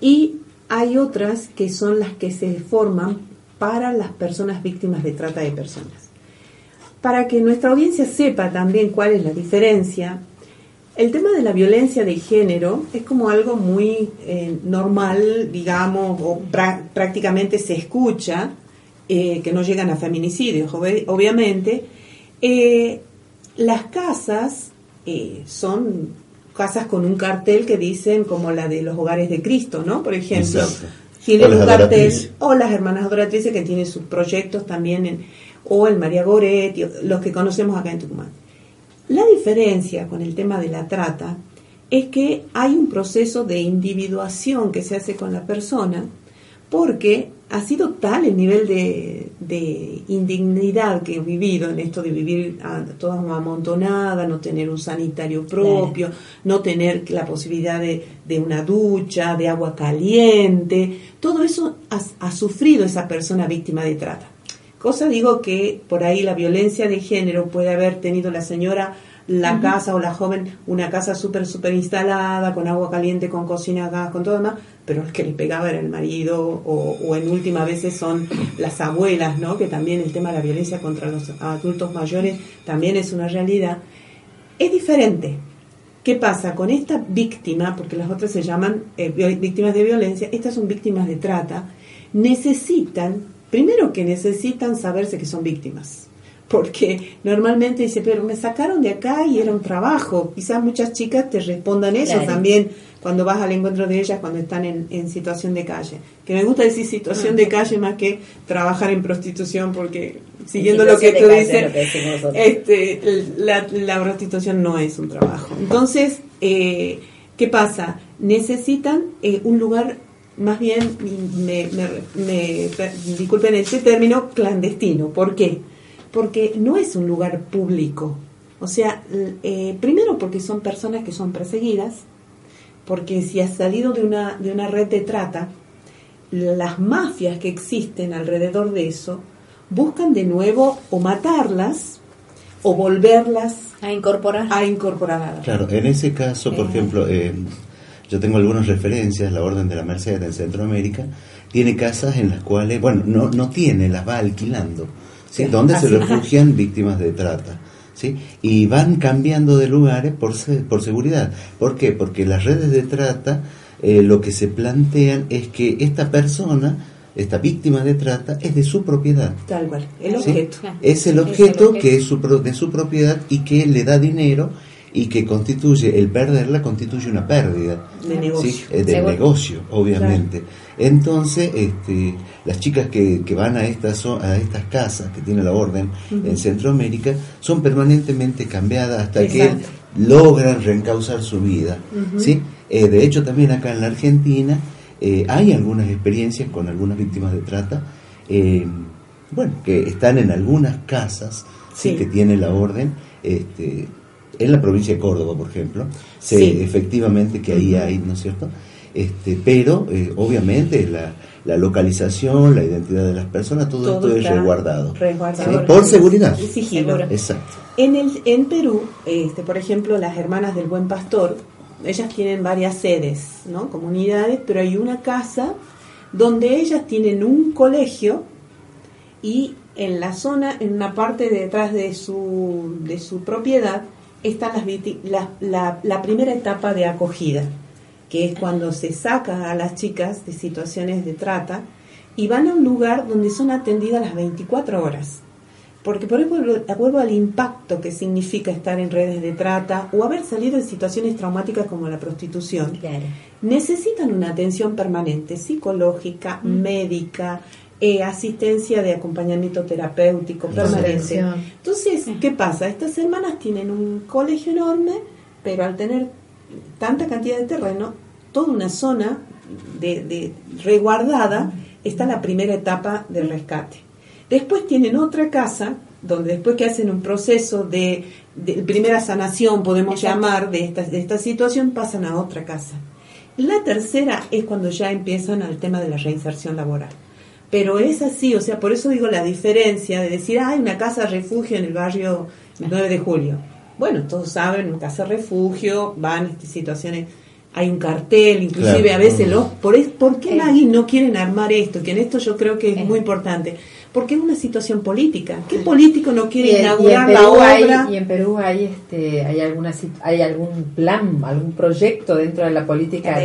Y hay otras que son las que se forman para las personas víctimas de trata de personas. Para que nuestra audiencia sepa también cuál es la diferencia, el tema de la violencia de género es como algo muy eh, normal, digamos, o prácticamente se escucha, eh, que no llegan a feminicidios, obviamente, eh, las casas eh, son casas con un cartel que dicen como la de los hogares de Cristo, ¿no? Por ejemplo, tienen un cartel, o las hermanas adoratrices que tienen sus proyectos también, en, o el María Goretti, los que conocemos acá en Tucumán. La diferencia con el tema de la trata es que hay un proceso de individuación que se hace con la persona, porque ha sido tal el nivel de, indignidad que he vivido en esto de vivir toda amontonada, no tener un sanitario propio, no tener la posibilidad de, una ducha, de agua caliente, todo eso ha, sufrido esa persona víctima de trata. Cosa digo que por ahí la violencia de género puede haber tenido la señora la casa o la joven una casa súper, súper instalada, con agua caliente, con cocina, gas, con todo demás, pero el que le pegaba era el marido o, en última veces son las abuelas, ¿no? Que también el tema de la violencia contra los adultos mayores también es una realidad. Es diferente. ¿Qué pasa con esta víctima? Porque las otras se llaman eh, víctimas de violencia, estas son víctimas de trata, necesitan, primero que necesitan saberse que son víctimas porque normalmente dice, pero me sacaron de acá y era un trabajo. Quizás muchas chicas te respondan eso también cuando vas al encuentro de ellas cuando están en, situación de calle. Que me gusta decir situación de calle más que trabajar en prostitución, porque siguiendo lo que tú dices, este, la, prostitución no es un trabajo. Entonces, eh, ¿qué pasa? Necesitan eh, un lugar más bien, me, me, me, disculpen este término, clandestino. ¿Por qué? Porque no es un lugar público. O sea, eh, primero porque son personas que son perseguidas, porque si has salido de una, de una red de trata, las mafias que existen alrededor de eso buscan de nuevo o matarlas o volverlas a incorporar. A incorporar Claro, en ese caso, por ejemplo, eh, yo tengo algunas referencias, la Orden de la Merced en Centroamérica tiene casas en las cuales, bueno, no, no tiene, las va alquilando ¿sí? donde se refugian víctimas de trata. ¿sí? Y van cambiando de lugares por, por seguridad. ¿Por qué? Porque las redes de trata eh, lo que se plantean es que esta persona, esta víctima de trata, es de su propiedad. Tal cual, el objeto. Es el objeto, que es su, de su propiedad y que le da dinero y que constituye, el perderla constituye una pérdida de negocio, eh, del negocio obviamente. Entonces, este, las chicas que, que van a estas, a estas casas que tiene la orden en Centroamérica son permanentemente cambiadas hasta que logran reencauzar su vida. ¿sí? Eh, de hecho, también acá en la Argentina eh, hay algunas experiencias con algunas víctimas de trata, bueno, que están en algunas casas sí. que tiene la orden. Este, en la provincia de Córdoba, por ejemplo, sé efectivamente que ahí hay, ¿no es cierto? Este, pero eh, obviamente la, la, localización, la identidad de las personas, todo, esto es resguardado. Por seguridad. Exacto. En, el, en Perú, este, por ejemplo, las hermanas del Buen Pastor, ellas tienen varias sedes, ¿no? comunidades, pero hay una casa donde ellas tienen un colegio y en la zona, en una parte detrás de su, de su propiedad, está las, la, la, primera etapa de acogida, que es cuando se saca a las chicas de situaciones de trata y van a un lugar donde son atendidas las 24 horas. Porque por ejemplo, acuerdo al impacto que significa estar en redes de trata o haber salido de situaciones traumáticas como la prostitución, necesitan una atención permanente, psicológica, médica, eh, asistencia de acompañamiento terapéutico permanente. Entonces, ¿qué pasa? Estas hermanas tienen un colegio enorme, pero al tener tanta cantidad de terreno, toda una zona de, reguardada, está la primera etapa del rescate. Después tienen otra casa, donde después que hacen un proceso de, primera sanación, podemos llamar, de esta, de esta situación, pasan a otra casa. La tercera es cuando ya empiezan al tema de la reinserción laboral. Pero es así, o sea, por eso digo la diferencia de decir, hay una casa refugio en el barrio 9 de julio bueno, todos saben, un casa refugio, van estas situaciones, hay un cartel, inclusive a veces los, por, ¿por qué nadie no quieren armar esto? Que en esto yo creo que es muy importante. Porque es una situación política. ¿Qué político no quiere inaugurar la obra? y en Perú hay este hay alguna hay algún plan, algún proyecto dentro de la política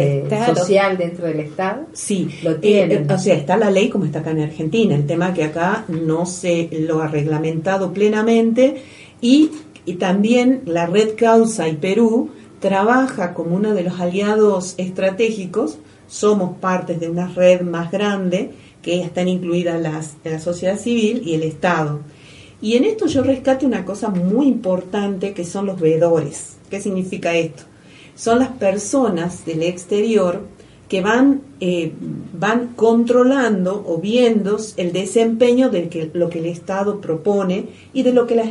social dentro del Estado? Sí, lo tienen. Eh, o sea, está la ley como está acá en Argentina. El tema que acá no se lo ha reglamentado plenamente y y también la Red Causa y Perú trabaja como uno de los aliados estratégicos, somos partes de una red más grande que están incluidas las, la sociedad civil y el Estado. Y en esto yo rescate una cosa muy importante que son los veedores. ¿Qué significa esto? Son las personas del exterior que van, eh, van controlando o viendo el desempeño de lo que el Estado propone y de lo que las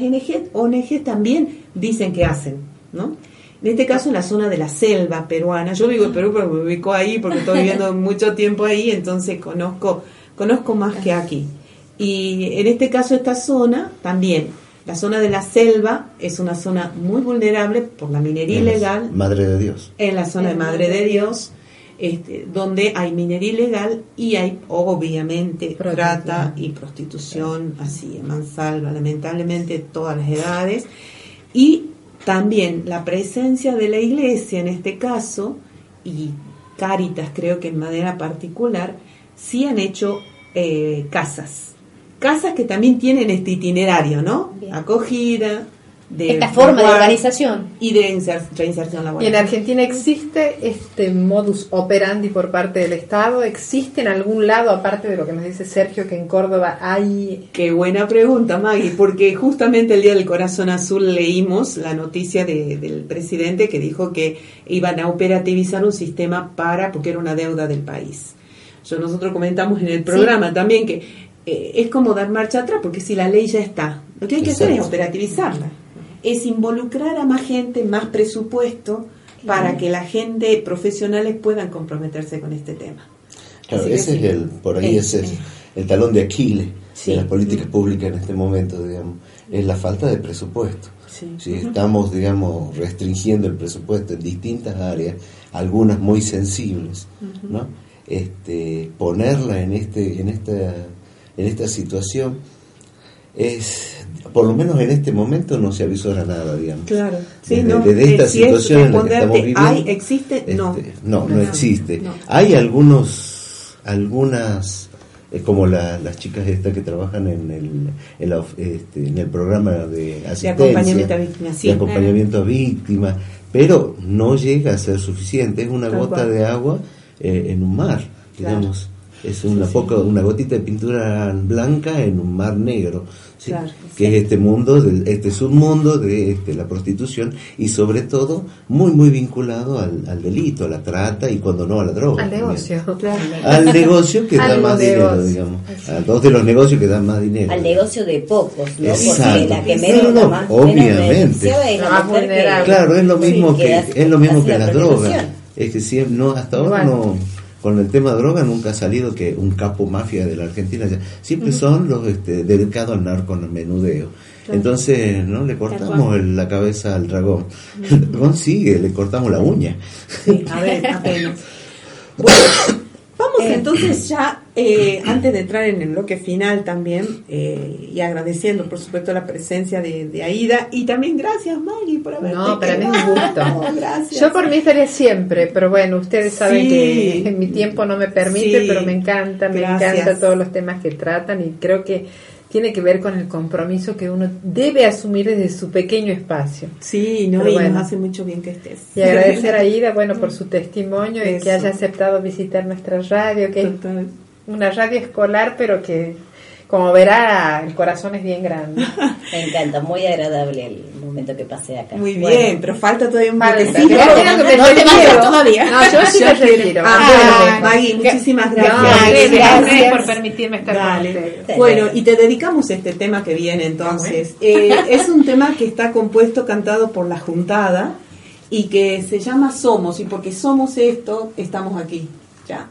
ONG, también dicen que hacen, ¿no? En este caso en la zona de la selva peruana, yo vivo en Perú pero me ubico ahí porque estoy viviendo *laughs* mucho tiempo ahí, entonces conozco, conozco más que aquí. Y en este caso esta zona también, la zona de la selva es una zona muy vulnerable por la minería ilegal. Madre de Dios. En la zona de Madre de Dios este, donde hay minería ilegal y hay obviamente trata y prostitución, así en mansalva, lamentablemente todas las edades, y también la presencia de la iglesia en este caso, y Caritas creo que en manera particular, sí han hecho eh, casas, casas que también tienen este itinerario, ¿no? Acogida, esta forma de organización y de reinserción laboral. ¿Y en Argentina existe este modus operandi por parte del Estado? ¿Existe en algún lado, aparte de lo que nos dice Sergio, que en Córdoba hay... Qué buena pregunta, Maggie, porque justamente el Día del Corazón Azul leímos la noticia del presidente que dijo que iban a operativizar un sistema para, porque era una deuda del país. Yo, nosotros comentamos en el programa también que eh, es como dar marcha atrás, porque si la ley ya está, lo que hay que hacer es operativizarla es involucrar a más gente, más presupuesto, para que la gente, profesionales puedan comprometerse con este tema. Claro, ese es el, por ahí ese es el talón de Aquiles de las políticas públicas en este momento, digamos, es la falta de presupuesto. Si estamos, digamos, restringiendo el presupuesto en distintas áreas, algunas muy sensibles, ¿no? Este, ponerla en este, en esta, en esta situación es por lo menos en este momento no se avisora nada, digamos. Claro, sí, desde, no, desde esta situación en la que estamos viviendo. ¿Hay, ¿Existe? Este, no. no. No, existe. Hay algunos, algunas, eh, como las chicas estas que trabajan en el, en, este, en el programa de asistencia. De acompañamiento a víctimas. Sí, de acompañamiento a víctimas, pero no llega a ser suficiente. Es una gota de agua eh, en un mar, digamos. Es una, poca, una gotita de pintura blanca en un mar negro que es este mundo, de, este submundo de este, la prostitución y sobre todo muy muy vinculado al, delito, a la trata y cuando no a la droga. Al negocio, Al negocio que *laughs* da más dinero, digamos. A dos de los negocios que dan más dinero. Al negocio de pocos, ¿no? Porque la que menos, no, no, obviamente. claro, es lo mismo que, es lo mismo que las drogas. Es que si, no, hasta ahora no con el tema de droga nunca ha salido que un capo mafia de la Argentina, siempre son los este, dedicados al narco, al menudeo. Entonces, ¿no? Le cortamos la cabeza al dragón. El *laughs* dragón sigue, le cortamos la uña. Sí, a ver, apenas. *laughs* Bueno, vamos eh, entonces *clears throat* ya, eh, antes de entrar en el bloque final también, eh, y agradeciendo por supuesto la presencia de, Aida, y también gracias Maggie por haber No, para mí es un gusto. *laughs* gracias. Yo por mí estaría siempre, pero bueno, ustedes saben que mi tiempo no me permite, pero me encanta, me encanta todos los temas que tratan y creo que tiene que ver con el compromiso que uno debe asumir desde su pequeño espacio. Sí, no, y nos hace mucho bien que estés. Y agradecer a Ida, bueno, por su testimonio y que haya aceptado visitar nuestra radio, que es una radio escolar, pero que como verá, el corazón es bien grande. *laughs* Me encanta, muy agradable el momento que pasé acá. Muy bien, pero falta todavía un poquito. Sí, no, no, te vas todavía. No, yo sí te retiro. Ah, Maggie, muchísimas gracias. gracias. por permitirme estar con ustedes. Bueno, y te dedicamos este tema que viene entonces. Eh, es un tema que está compuesto, cantado por la Juntada y que se llama Somos, y porque somos esto, estamos aquí. Ya.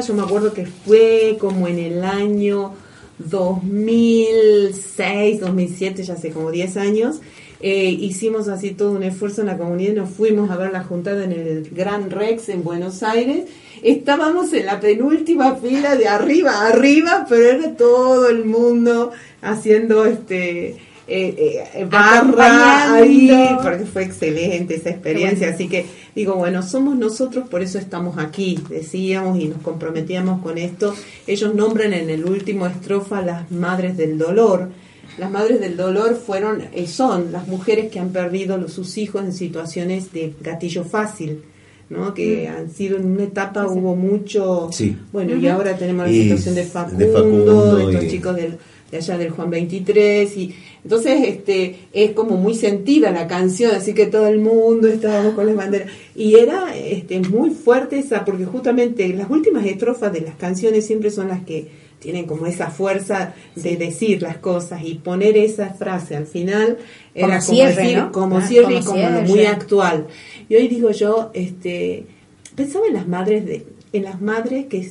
Yo me acuerdo que fue como en el año 2006, 2007, ya hace como 10 años, eh, hicimos así todo un esfuerzo en la comunidad nos fuimos a ver la juntada en el Gran Rex en Buenos Aires. Estábamos en la penúltima fila de arriba arriba, pero era todo el mundo haciendo este eh, eh, barra ahí, porque fue excelente esa experiencia. Así que digo, bueno, somos nosotros, por eso estamos aquí, decíamos y nos comprometíamos con esto. Ellos nombran en el último estrofa las madres del dolor. Las madres del dolor fueron, eh, son las mujeres que han perdido sus hijos en situaciones de gatillo fácil. ¿no? que mm. han sido en una etapa hubo mucho bueno y ahora tenemos la situación de Facundo, de, estos chicos del de allá del Juan 23 y entonces este es como muy sentida la canción así que todo el mundo estábamos con las banderas. Y era este muy fuerte esa porque justamente las últimas estrofas de las canciones siempre son las que tienen como esa fuerza de decir las cosas y poner esa frase al final era como, decir, como cierre y como muy actual. Y hoy digo yo, este, pensaba en las madres de, en las madres que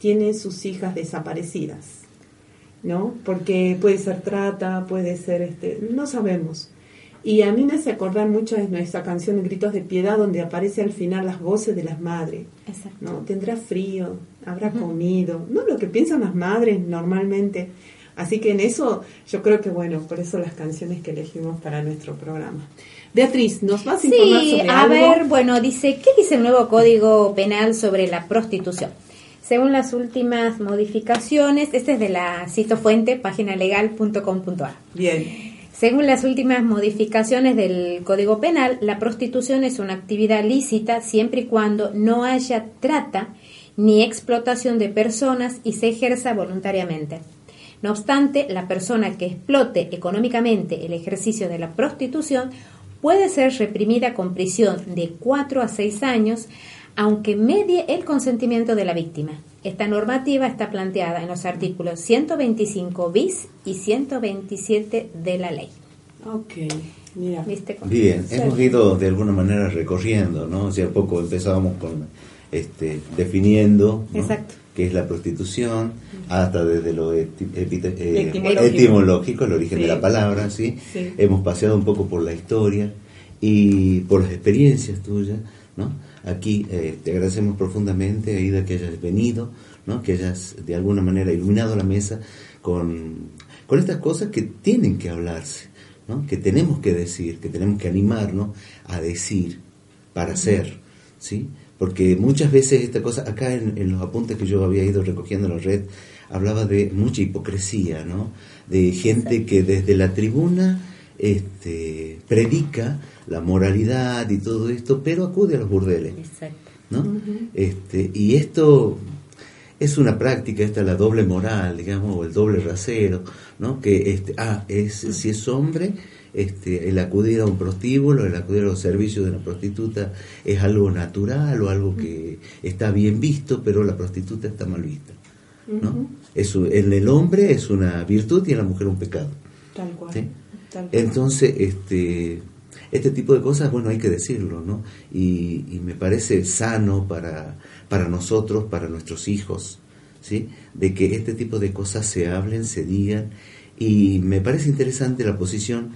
tienen sus hijas desaparecidas, ¿no? Porque puede ser trata, puede ser, este, no sabemos. Y a mí me hace acordar mucho de nuestra canción Gritos de Piedad, donde aparece al final las voces de las madres. ¿no? Tendrá frío, habrá comido, no lo que piensan las madres normalmente. Así que en eso yo creo que, bueno, por eso las canciones que elegimos para nuestro programa. Beatriz, ¿nos vas a informar sí, a ver, bueno, dice, ¿qué dice el nuevo Código Penal sobre la prostitución? Según las últimas modificaciones, este es de la cito fuente, páginalegal.com.ar. Bien. Según las últimas modificaciones del Código Penal, la prostitución es una actividad lícita siempre y cuando no haya trata ni explotación de personas y se ejerza voluntariamente. No obstante, la persona que explote económicamente el ejercicio de la prostitución puede ser reprimida con prisión de 4 a 6 años, aunque medie el consentimiento de la víctima. Esta normativa está planteada en los artículos 125 bis y 127 de la ley. Ok, mira. Bien, hemos ido de alguna manera recorriendo, ¿no? Hace poco empezábamos con este, definiendo qué es la prostitución, hasta desde lo eh, etimológico. el origen de la palabra, ¿sí? Hemos paseado un poco por la historia y por las experiencias tuyas, ¿no? Aquí eh, te agradecemos profundamente, Aida, que hayas venido, ¿no? que hayas de alguna manera iluminado la mesa con, con estas cosas que tienen que hablarse, ¿no? que tenemos que decir, que tenemos que animarnos a decir para hacer, ¿sí? Porque muchas veces esta cosa, acá en, los apuntes que yo había ido recogiendo en la red, hablaba de mucha hipocresía, ¿no? De gente que desde la tribuna este, predica la moralidad y todo esto, pero acude a los burdeles. ¿no? este, y esto es una práctica, esta la doble moral, digamos, o el doble rasero, ¿no? Que, este, ah, es, si es hombre, este, el acudir a un prostíbulo, el acudir a los servicios de una prostituta es algo natural o algo que está bien visto, pero la prostituta está mal vista. ¿no? en el hombre es una virtud y en la mujer un pecado. Tal cual. Entonces, este, este tipo de cosas, bueno, hay que decirlo, ¿no? Y, me parece sano para, para nosotros, para nuestros hijos, ¿sí? De que este tipo de cosas se hablen, se digan. Y me parece interesante la posición.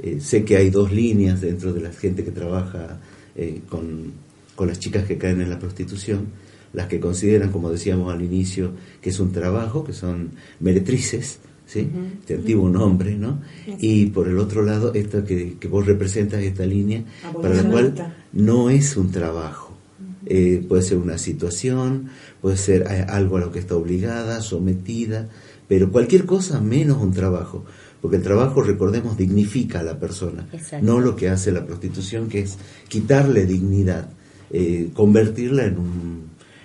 Eh, sé que hay dos líneas dentro de la gente que trabaja eh, con, con las chicas que caen en la prostitución. Las que consideran, como decíamos al inicio, que es un trabajo, que son meretrices, ¿sí? Este antiguo nombre, ¿no? Y por el otro lado, esta que, vos representas, esta línea, para la cual no es un trabajo. Eh, puede ser una situación, puede ser eh, algo a lo que está obligada, sometida, pero cualquier cosa menos un trabajo. Porque el trabajo, recordemos, dignifica a la persona, no lo que hace la prostitución, que es quitarle dignidad, eh, convertirla en un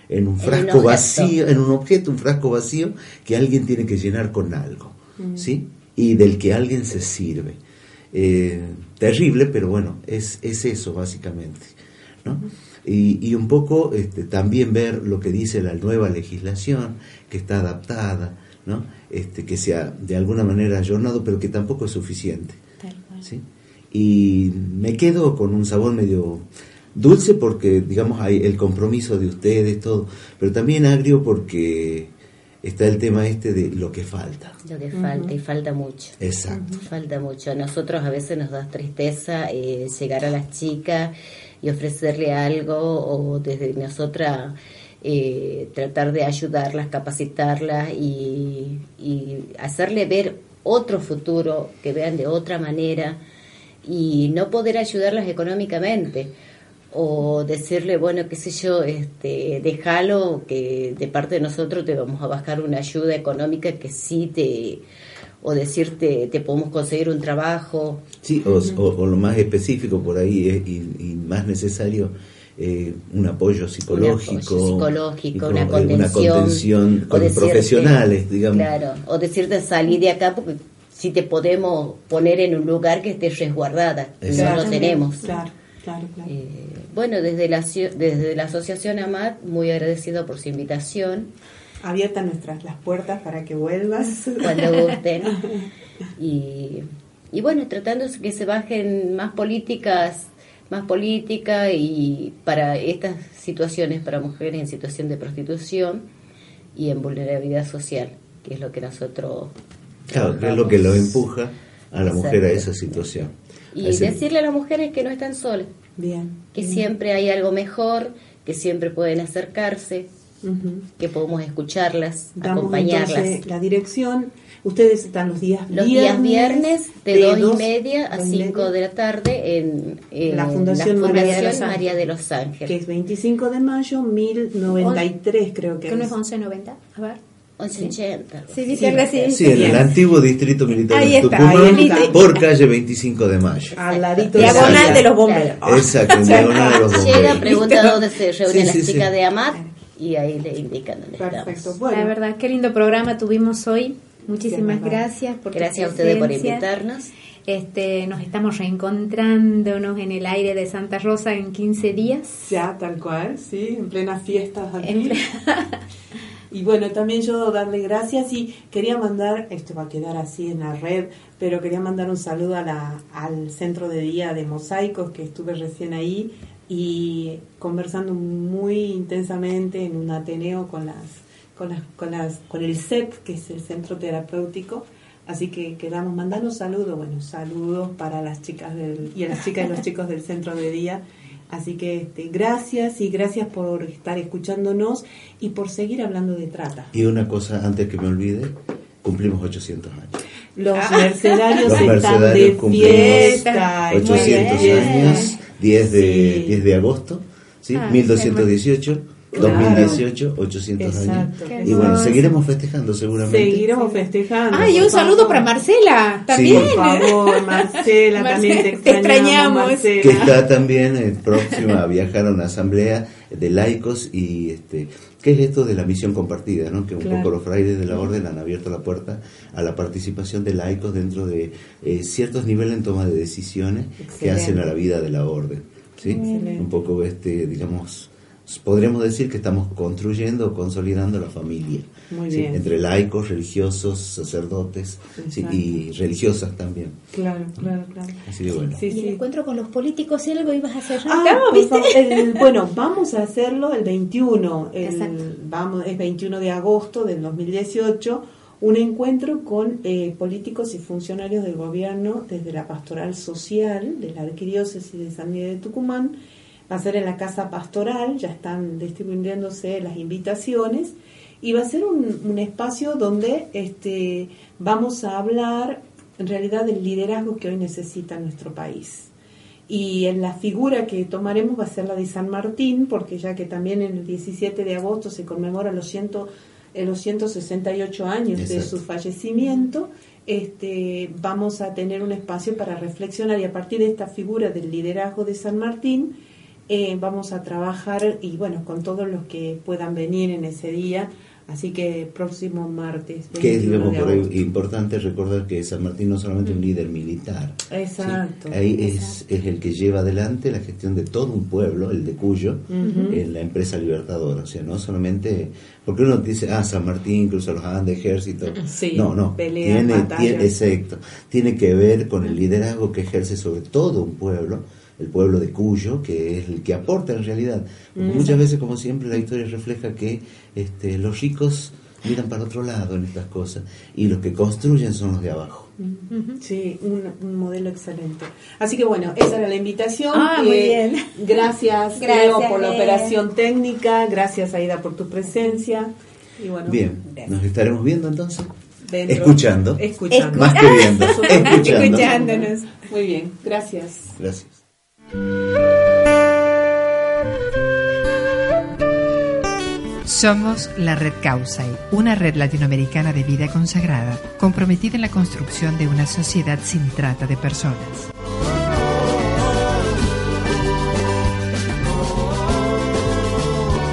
en un frasco vacío, en un objeto, un frasco vacío que alguien tiene que llenar con algo, mm. ¿sí? Y del que alguien se sirve. Eh, terrible, pero bueno, es, es eso básicamente, ¿no? Y, y, un poco este, también ver lo que dice la nueva legislación, que está adaptada, ¿no? Este, que sea de alguna manera ayornado, pero que tampoco es suficiente. ¿sí? Y me quedo con un sabor medio Dulce porque, digamos, hay el compromiso de ustedes, todo, pero también agrio porque está el tema este de lo que falta. Lo que falta, y falta mucho. Exacto. Falta mucho. A nosotros a veces nos da tristeza eh, llegar a las chicas y ofrecerle algo o desde nosotras eh, tratar de ayudarlas, capacitarlas y, y hacerle ver otro futuro, que vean de otra manera y no poder ayudarlas económicamente o decirle, bueno, qué sé yo, este, déjalo, que de parte de nosotros te vamos a bajar una ayuda económica que sí te, o decirte, te podemos conseguir un trabajo. Sí, o, lo más específico por ahí y, y más necesario, eh, un apoyo psicológico, psicológico una, contención, con profesionales, digamos. Claro, o decirte salir de acá porque si te podemos poner en un lugar que esté resguardada, no lo tenemos. Claro. Eh, bueno, desde la, desde la Asociación AMAT, muy agradecido por su invitación. abiertas nuestras las puertas para que vuelvas. Cuando *laughs* gusten. Y, y bueno, tratando de que se bajen más políticas más política y para estas situaciones para mujeres en situación de prostitución y en vulnerabilidad social, que es lo que nosotros... Claro, que es lo que lo empuja a la mujer a esa situación. Y decirle a las mujeres que no están solas, bien, que siempre hay algo mejor, que siempre pueden acercarse, que podemos escuclarlas, acompañarlas. la dirección Ustedes están los días los días viernes de, dos, y media a cinco de la tarde en, la Fundación, María, de los Ángeles. Que es 25 de mayo, 1093 creo que ¿Qué no es 1190? A ver. 1180. Sí, dice algo así. Sí, en el antiguo distrito militar de Tucumán, por calle 25 de mayo. Al ladito diagonal de los bomberos. Exacto, diagonal de los bomberos. *laughs* Llega, pregunta dónde se reúne la chica de AMAT y ahí le indican dónde Perfecto. Bueno. La verdad, qué lindo programa tuvimos hoy. Muchísimas gracias por Gracias a ustedes por invitarnos. Este, nos estamos reencontrándonos en el aire de Santa Rosa en 15 días. Ya, tal cual, sí, en plena fiesta aquí. *laughs* y bueno, también yo darle gracias y quería mandar, esto va a quedar así en la red, pero quería mandar un saludo a la, al centro de día de mosaicos que estuve recién ahí y conversando muy intensamente en un Ateneo con las con, con, las, con el CEP, que es el centro terapéutico. Así que quedamos mandando saludos, bueno, saludos para las chicas del, y a las chicas y los chicos del centro de día. Así que este, gracias y gracias por estar escuchándonos y por seguir hablando de trata. Y una cosa antes que me olvide, cumplimos 800 años. Los ah. mercenarios están de fiesta. 800 años, 10 de, 10 de agosto, ¿sí? 1218 ah, 2018, 800 años. Y bueno, seguiremos festejando seguramente. Seguiremos festejando. Ah, y un saludo para Marcela también. por favor, Marcela, también te extrañamos. Que está también eh, próxima a viajar a una asamblea de laicos y este ¿Qué es esto de la misión compartida? ¿no? Que un poco los frailes de la orden han abierto la puerta a la participación de laicos dentro de eh, ciertos niveles en toma de decisiones que hacen a la vida de la orden. ¿sí? Un poco, este digamos, podríamos decir que estamos construyendo o consolidando la familia. entre laicos, religiosos, sacerdotes y religiosas también. Claro, claro, claro. Así que bueno. y el encuentro con los políticos, ¿y algo ibas a hacer? Ah, *laughs* bueno, vamos a hacerlo el 21, el, vamos, es 21 de agosto del 2018, un encuentro con eh, políticos y funcionarios del gobierno desde la pastoral social de la arquidiócesis de San Miguel de Tucumán va a ser en la casa pastoral, ya están distribuyéndose las invitaciones y va a ser un, espacio donde este, vamos a hablar en realidad del liderazgo que hoy necesita nuestro país. Y en la figura que tomaremos va a ser la de San Martín, porque ya que también en el 17 de agosto se conmemora los, ciento, eh, los 168 años de su fallecimiento, este, vamos a tener un espacio para reflexionar y a partir de esta figura del liderazgo de San Martín, eh, vamos a trabajar y bueno, con todos los que puedan venir en ese día. Así que próximo martes. Que es por importante recordar que San Martín no es solamente un mm. líder militar. Exacto. Ahí Es, es el que lleva adelante la gestión de todo un pueblo, el de Cuyo, en la empresa libertadora. O sea, no solamente. Porque uno dice, ah, San Martín cruza los Andes, ejército. no, no. tiene, tiene, exacto. Tiene que ver con el liderazgo que ejerce sobre todo un pueblo el pueblo de Cuyo, que es el que aporta en realidad. muchas veces, como siempre, la historia refleja que este, los ricos miran para otro lado en estas cosas y los que construyen son los de abajo. Sí, un, modelo excelente. Así que bueno, esa era la invitación. Ah, muy bien. Gracias, *laughs* gracias por la operación técnica, gracias Aida por tu presencia. Y bueno, bien, nos estaremos viendo entonces. Escuchando. Escuchando. Más que viendo. *laughs* escuchando. Escuchándonos. Muy bien, gracias. Gracias. Somos la Red Causay, una red latinoamericana de vida consagrada, comprometida en la construcción de una sociedad sin trata de personas.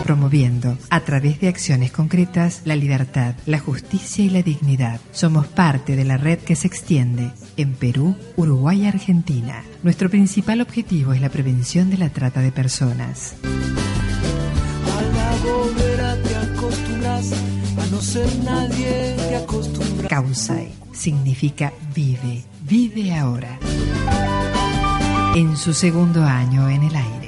promoviendo, a través de acciones concretas, la libertad, la justicia y la dignidad. Somos parte de la red que se extiende en Perú, Uruguay y Argentina. Nuestro principal objetivo es la prevención de la trata de personas. A la te acostumbras, no ser nadie te acostumbras. Kausai significa vive, vive ahora. En su segundo año en el aire.